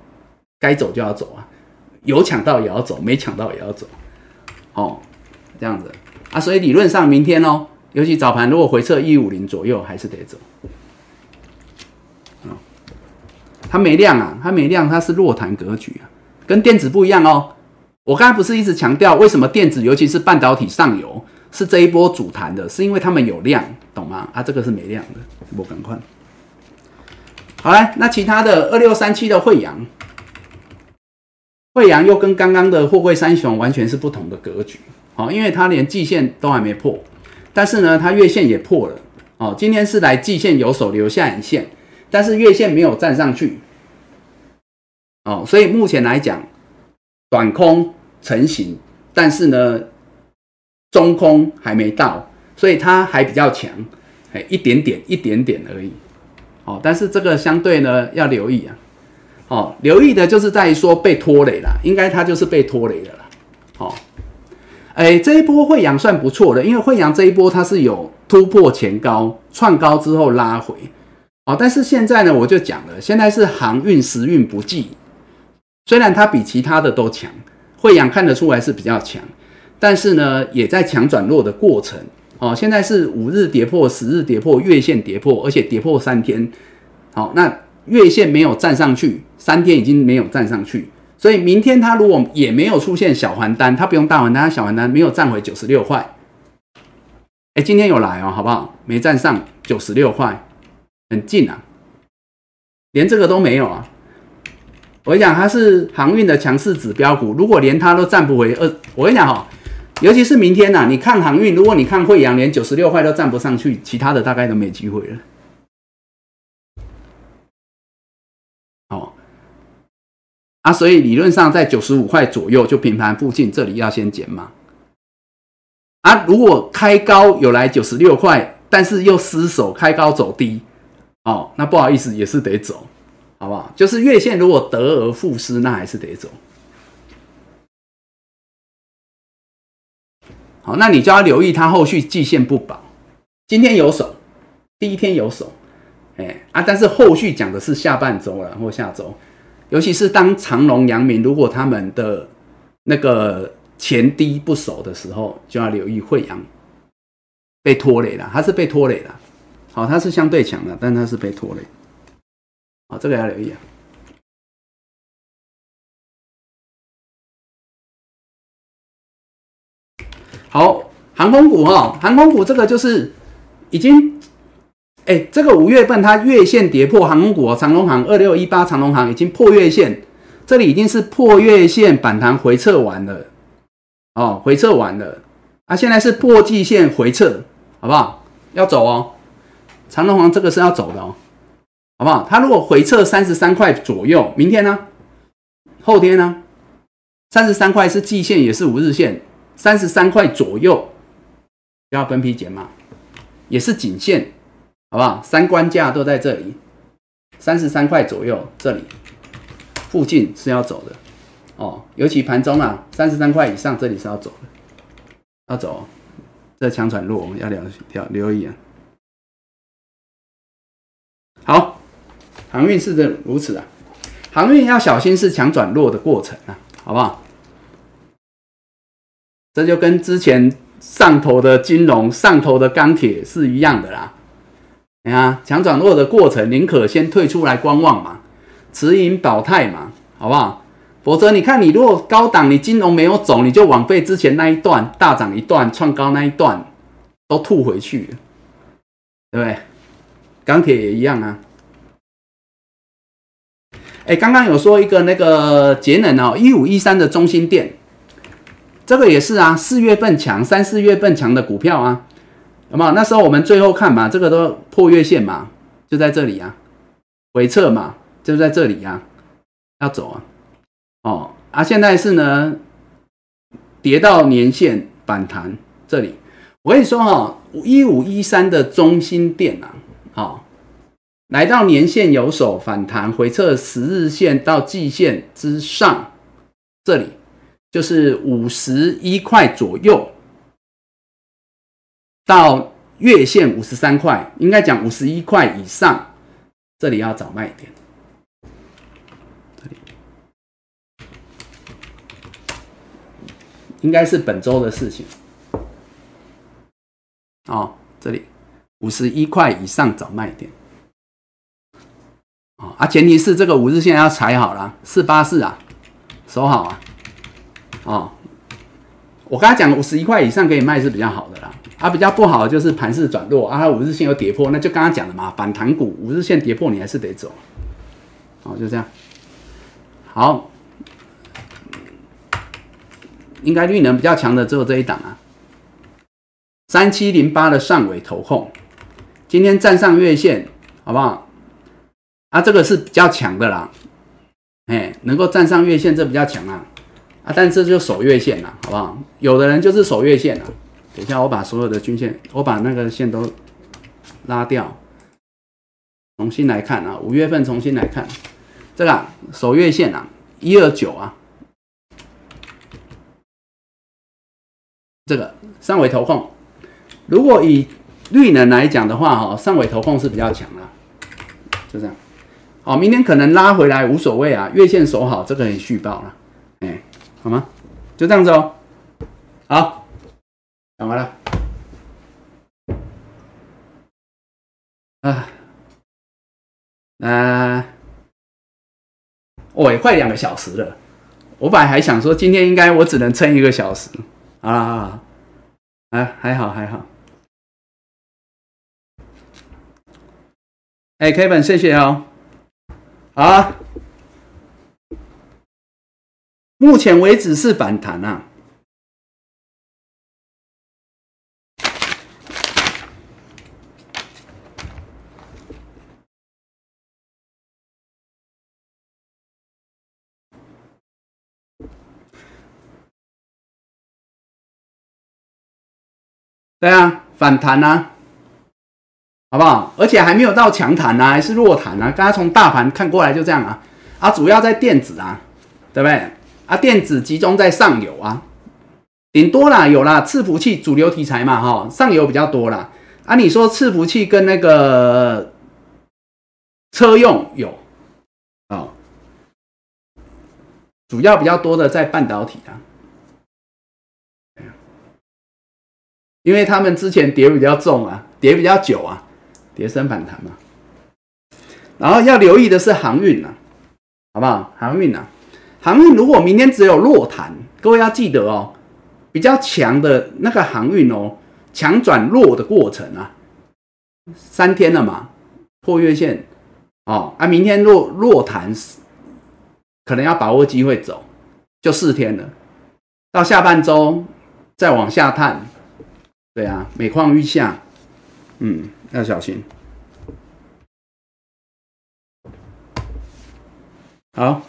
A: 该走就要走啊，有抢到也要走，没抢到也要走。哦，这样子啊，所以理论上明天哦，尤其早盘如果回撤一五零左右，还是得走。它没量啊，它没量，它是弱弹格局啊，跟电子不一样哦。我刚才不是一直强调，为什么电子，尤其是半导体上游，是这一波主弹的，是因为他们有量，懂吗？啊，这个是没量的，我赶快。好来，那其他的二六三七的惠阳，惠阳又跟刚刚的货柜三雄完全是不同的格局，好，因为它连季线都还没破，但是呢，它月线也破了，哦，今天是来季线有手留下影线，但是月线没有站上去，哦，所以目前来讲。短空成型，但是呢，中空还没到，所以它还比较强，哎，一点点，一点点而已。哦，但是这个相对呢要留意啊。哦，留意的就是在于说被拖累了，应该它就是被拖累的了。哦，哎，这一波汇阳算不错的，因为汇阳这一波它是有突破前高，创高之后拉回。哦，但是现在呢，我就讲了，现在是航运时运不济。虽然它比其他的都强，惠阳看得出来是比较强，但是呢，也在强转弱的过程。哦，现在是五日跌破，十日跌破，月线跌破，而且跌破三天。好，那月线没有站上去，三天已经没有站上去，所以明天它如果也没有出现小环单，它不用大环单，小环单没有站回九十六块。哎，今天有来哦，好不好？没站上九十六块，很近啊，连这个都没有啊。我跟你讲，它是航运的强势指标股。如果连它都站不回二，我跟你讲哈，尤其是明天呐，你看航运，如果你看惠阳连九十六块都站不上去，其他的大概都没机会了。哦，啊，所以理论上在九十五块左右就平盘附近，这里要先减码。啊，如果开高有来九十六块，但是又失手开高走低，哦，那不好意思，也是得走。好不好？就是月线如果得而复失，那还是得走。好，那你就要留意它后续季线不保。今天有手，第一天有手，哎啊，但是后续讲的是下半周了或下周，尤其是当长隆、阳明如果他们的那个前低不守的时候，就要留意惠阳被拖累了。它是被拖累了，好，它是相对强的，但它是被拖累。啊，这个要留意啊。好，航空股哈，航空股这个就是已经，哎，这个五月份它月线跌破航空股哦，长龙航二六一八，长龙航已经破月线，这里已经是破月线反弹回撤完了，哦，回撤完了，啊，现在是破季线回撤，好不好？要走哦，长龙航这个是要走的哦。好不好？它如果回撤三十三块左右，明天呢？后天呢？三十三块是季线，也是五日线，三十三块左右要分批减码，也是颈线，好不好？三关价都在这里，三十三块左右这里附近是要走的哦。尤其盘中啊，三十三块以上这里是要走的，要走。这强转弱，我们要留要留意啊。好。航运是这如此啊，航运要小心是强转弱的过程啊，好不好？这就跟之前上头的金融、上头的钢铁是一样的啦。你看强转弱的过程，宁可先退出来观望嘛，持盈保泰嘛，好不好？否则你看，你如果高档，你金融没有走，你就枉费之前那一段大涨一段创高那一段都吐回去，对不对？钢铁也一样啊。哎，刚刚有说一个那个节能哦，一五一三的中心店，这个也是啊，四月份强，三四月份强的股票啊，有没有？那时候我们最后看嘛，这个都破月线嘛，就在这里啊，回撤嘛，就在这里呀，要走啊，哦啊，现在是呢，跌到年线反弹这里，我跟你说哈，一五一三的中心店啊，好，来到年线有手反弹回撤十日线到季线之上，这里就是五十一块左右，到月线五十三块，应该讲五十一块以上，这里要找卖点。这里应该是本周的事情。哦，这里五十一块以上找卖点。哦啊，前提是这个五日线要踩好了，四八四啊，守好啊。哦，我刚才讲五十一块以上可以卖是比较好的啦。啊，比较不好就是盘势转弱啊，五日线有跌破，那就刚刚讲的嘛，反弹股五日线跌破你还是得走。哦，就这样。好，应该绿能比较强的只有这一档啊。三七零八的上尾头控，今天站上月线，好不好？啊，这个是比较强的啦，哎，能够站上月线，这比较强啊，啊，但这就守月线了，好不好？有的人就是守月线了。等一下，我把所有的均线，我把那个线都拉掉，重新来看啊，五月份重新来看，这个守月线啊，一二九啊，这个上尾头控。如果以绿能来讲的话，哈，上尾头控是比较强的，就这样。好，明天可能拉回来无所谓啊，月线守好，这个很续报了，哎，好吗？就这样子哦。好，讲完了。啊，啊，哦，也快两个小时了。我本来还想说今天应该我只能撑一个小时，啊，啊，还好还好。哎，Kevin，谢谢哦。啊，目前为止是反弹啊。对啊，反弹啊。好不好？而且还没有到强弹啊，还是弱弹啊？刚刚从大盘看过来就这样啊，啊，主要在电子啊，对不对？啊，电子集中在上游啊，顶多啦，有啦，伺服器主流题材嘛，哈，上游比较多啦。啊，你说伺服器跟那个车用有啊，主要比较多的在半导体啊，因为他们之前跌比较重啊，跌比较久啊。跌升反弹嘛，然后要留意的是航运呐，好不好？航运呐，航运如果明天只有弱弹，各位要记得哦，比较强的那个航运哦，强转弱的过程啊，三天了嘛，破月线。哦，啊，明天弱弱弹，可能要把握机会走，就四天了，到下半周再往下探，对啊，每况愈下，嗯。要小心。好，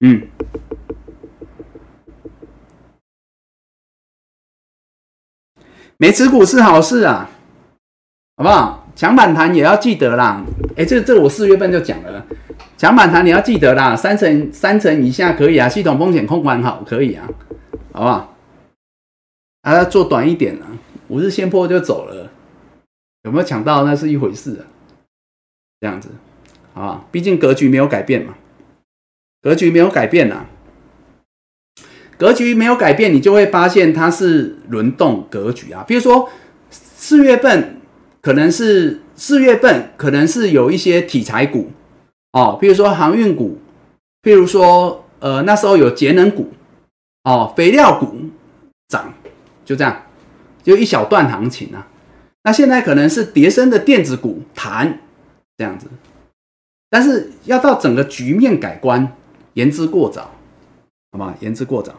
A: 嗯，没持股是好事啊，好不好？强反弹也要记得啦。哎，这这我四月份就讲了，强反弹你要记得啦，三成三成以下可以啊，系统风险控管好可以啊，好不好？啊，做短一点啊，五日线破就走了，有没有抢到那是一回事啊。这样子，啊，毕竟格局没有改变嘛，格局没有改变啊，格局没有改变，你就会发现它是轮动格局啊。比如说四月份可能是四月份可能是有一些题材股哦，比如说航运股，譬如说呃那时候有节能股哦，肥料股涨。就这样，就一小段行情啊。那现在可能是叠升的电子股弹这样子，但是要到整个局面改观，言之过早，好吗？言之过早。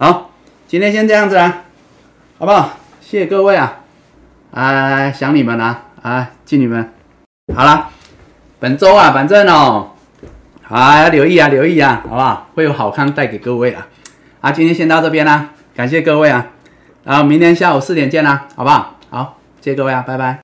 A: 好，今天先这样子啊，好不好？谢谢各位啊，哎，想你们啊，哎，敬你们。好了，本周啊，反正哦，啊，要留意啊，留意啊，好不好？会有好康带给各位啊。啊，今天先到这边啦，感谢各位啊，然后明天下午四点见啦，好不好？好，谢谢各位啊，拜拜。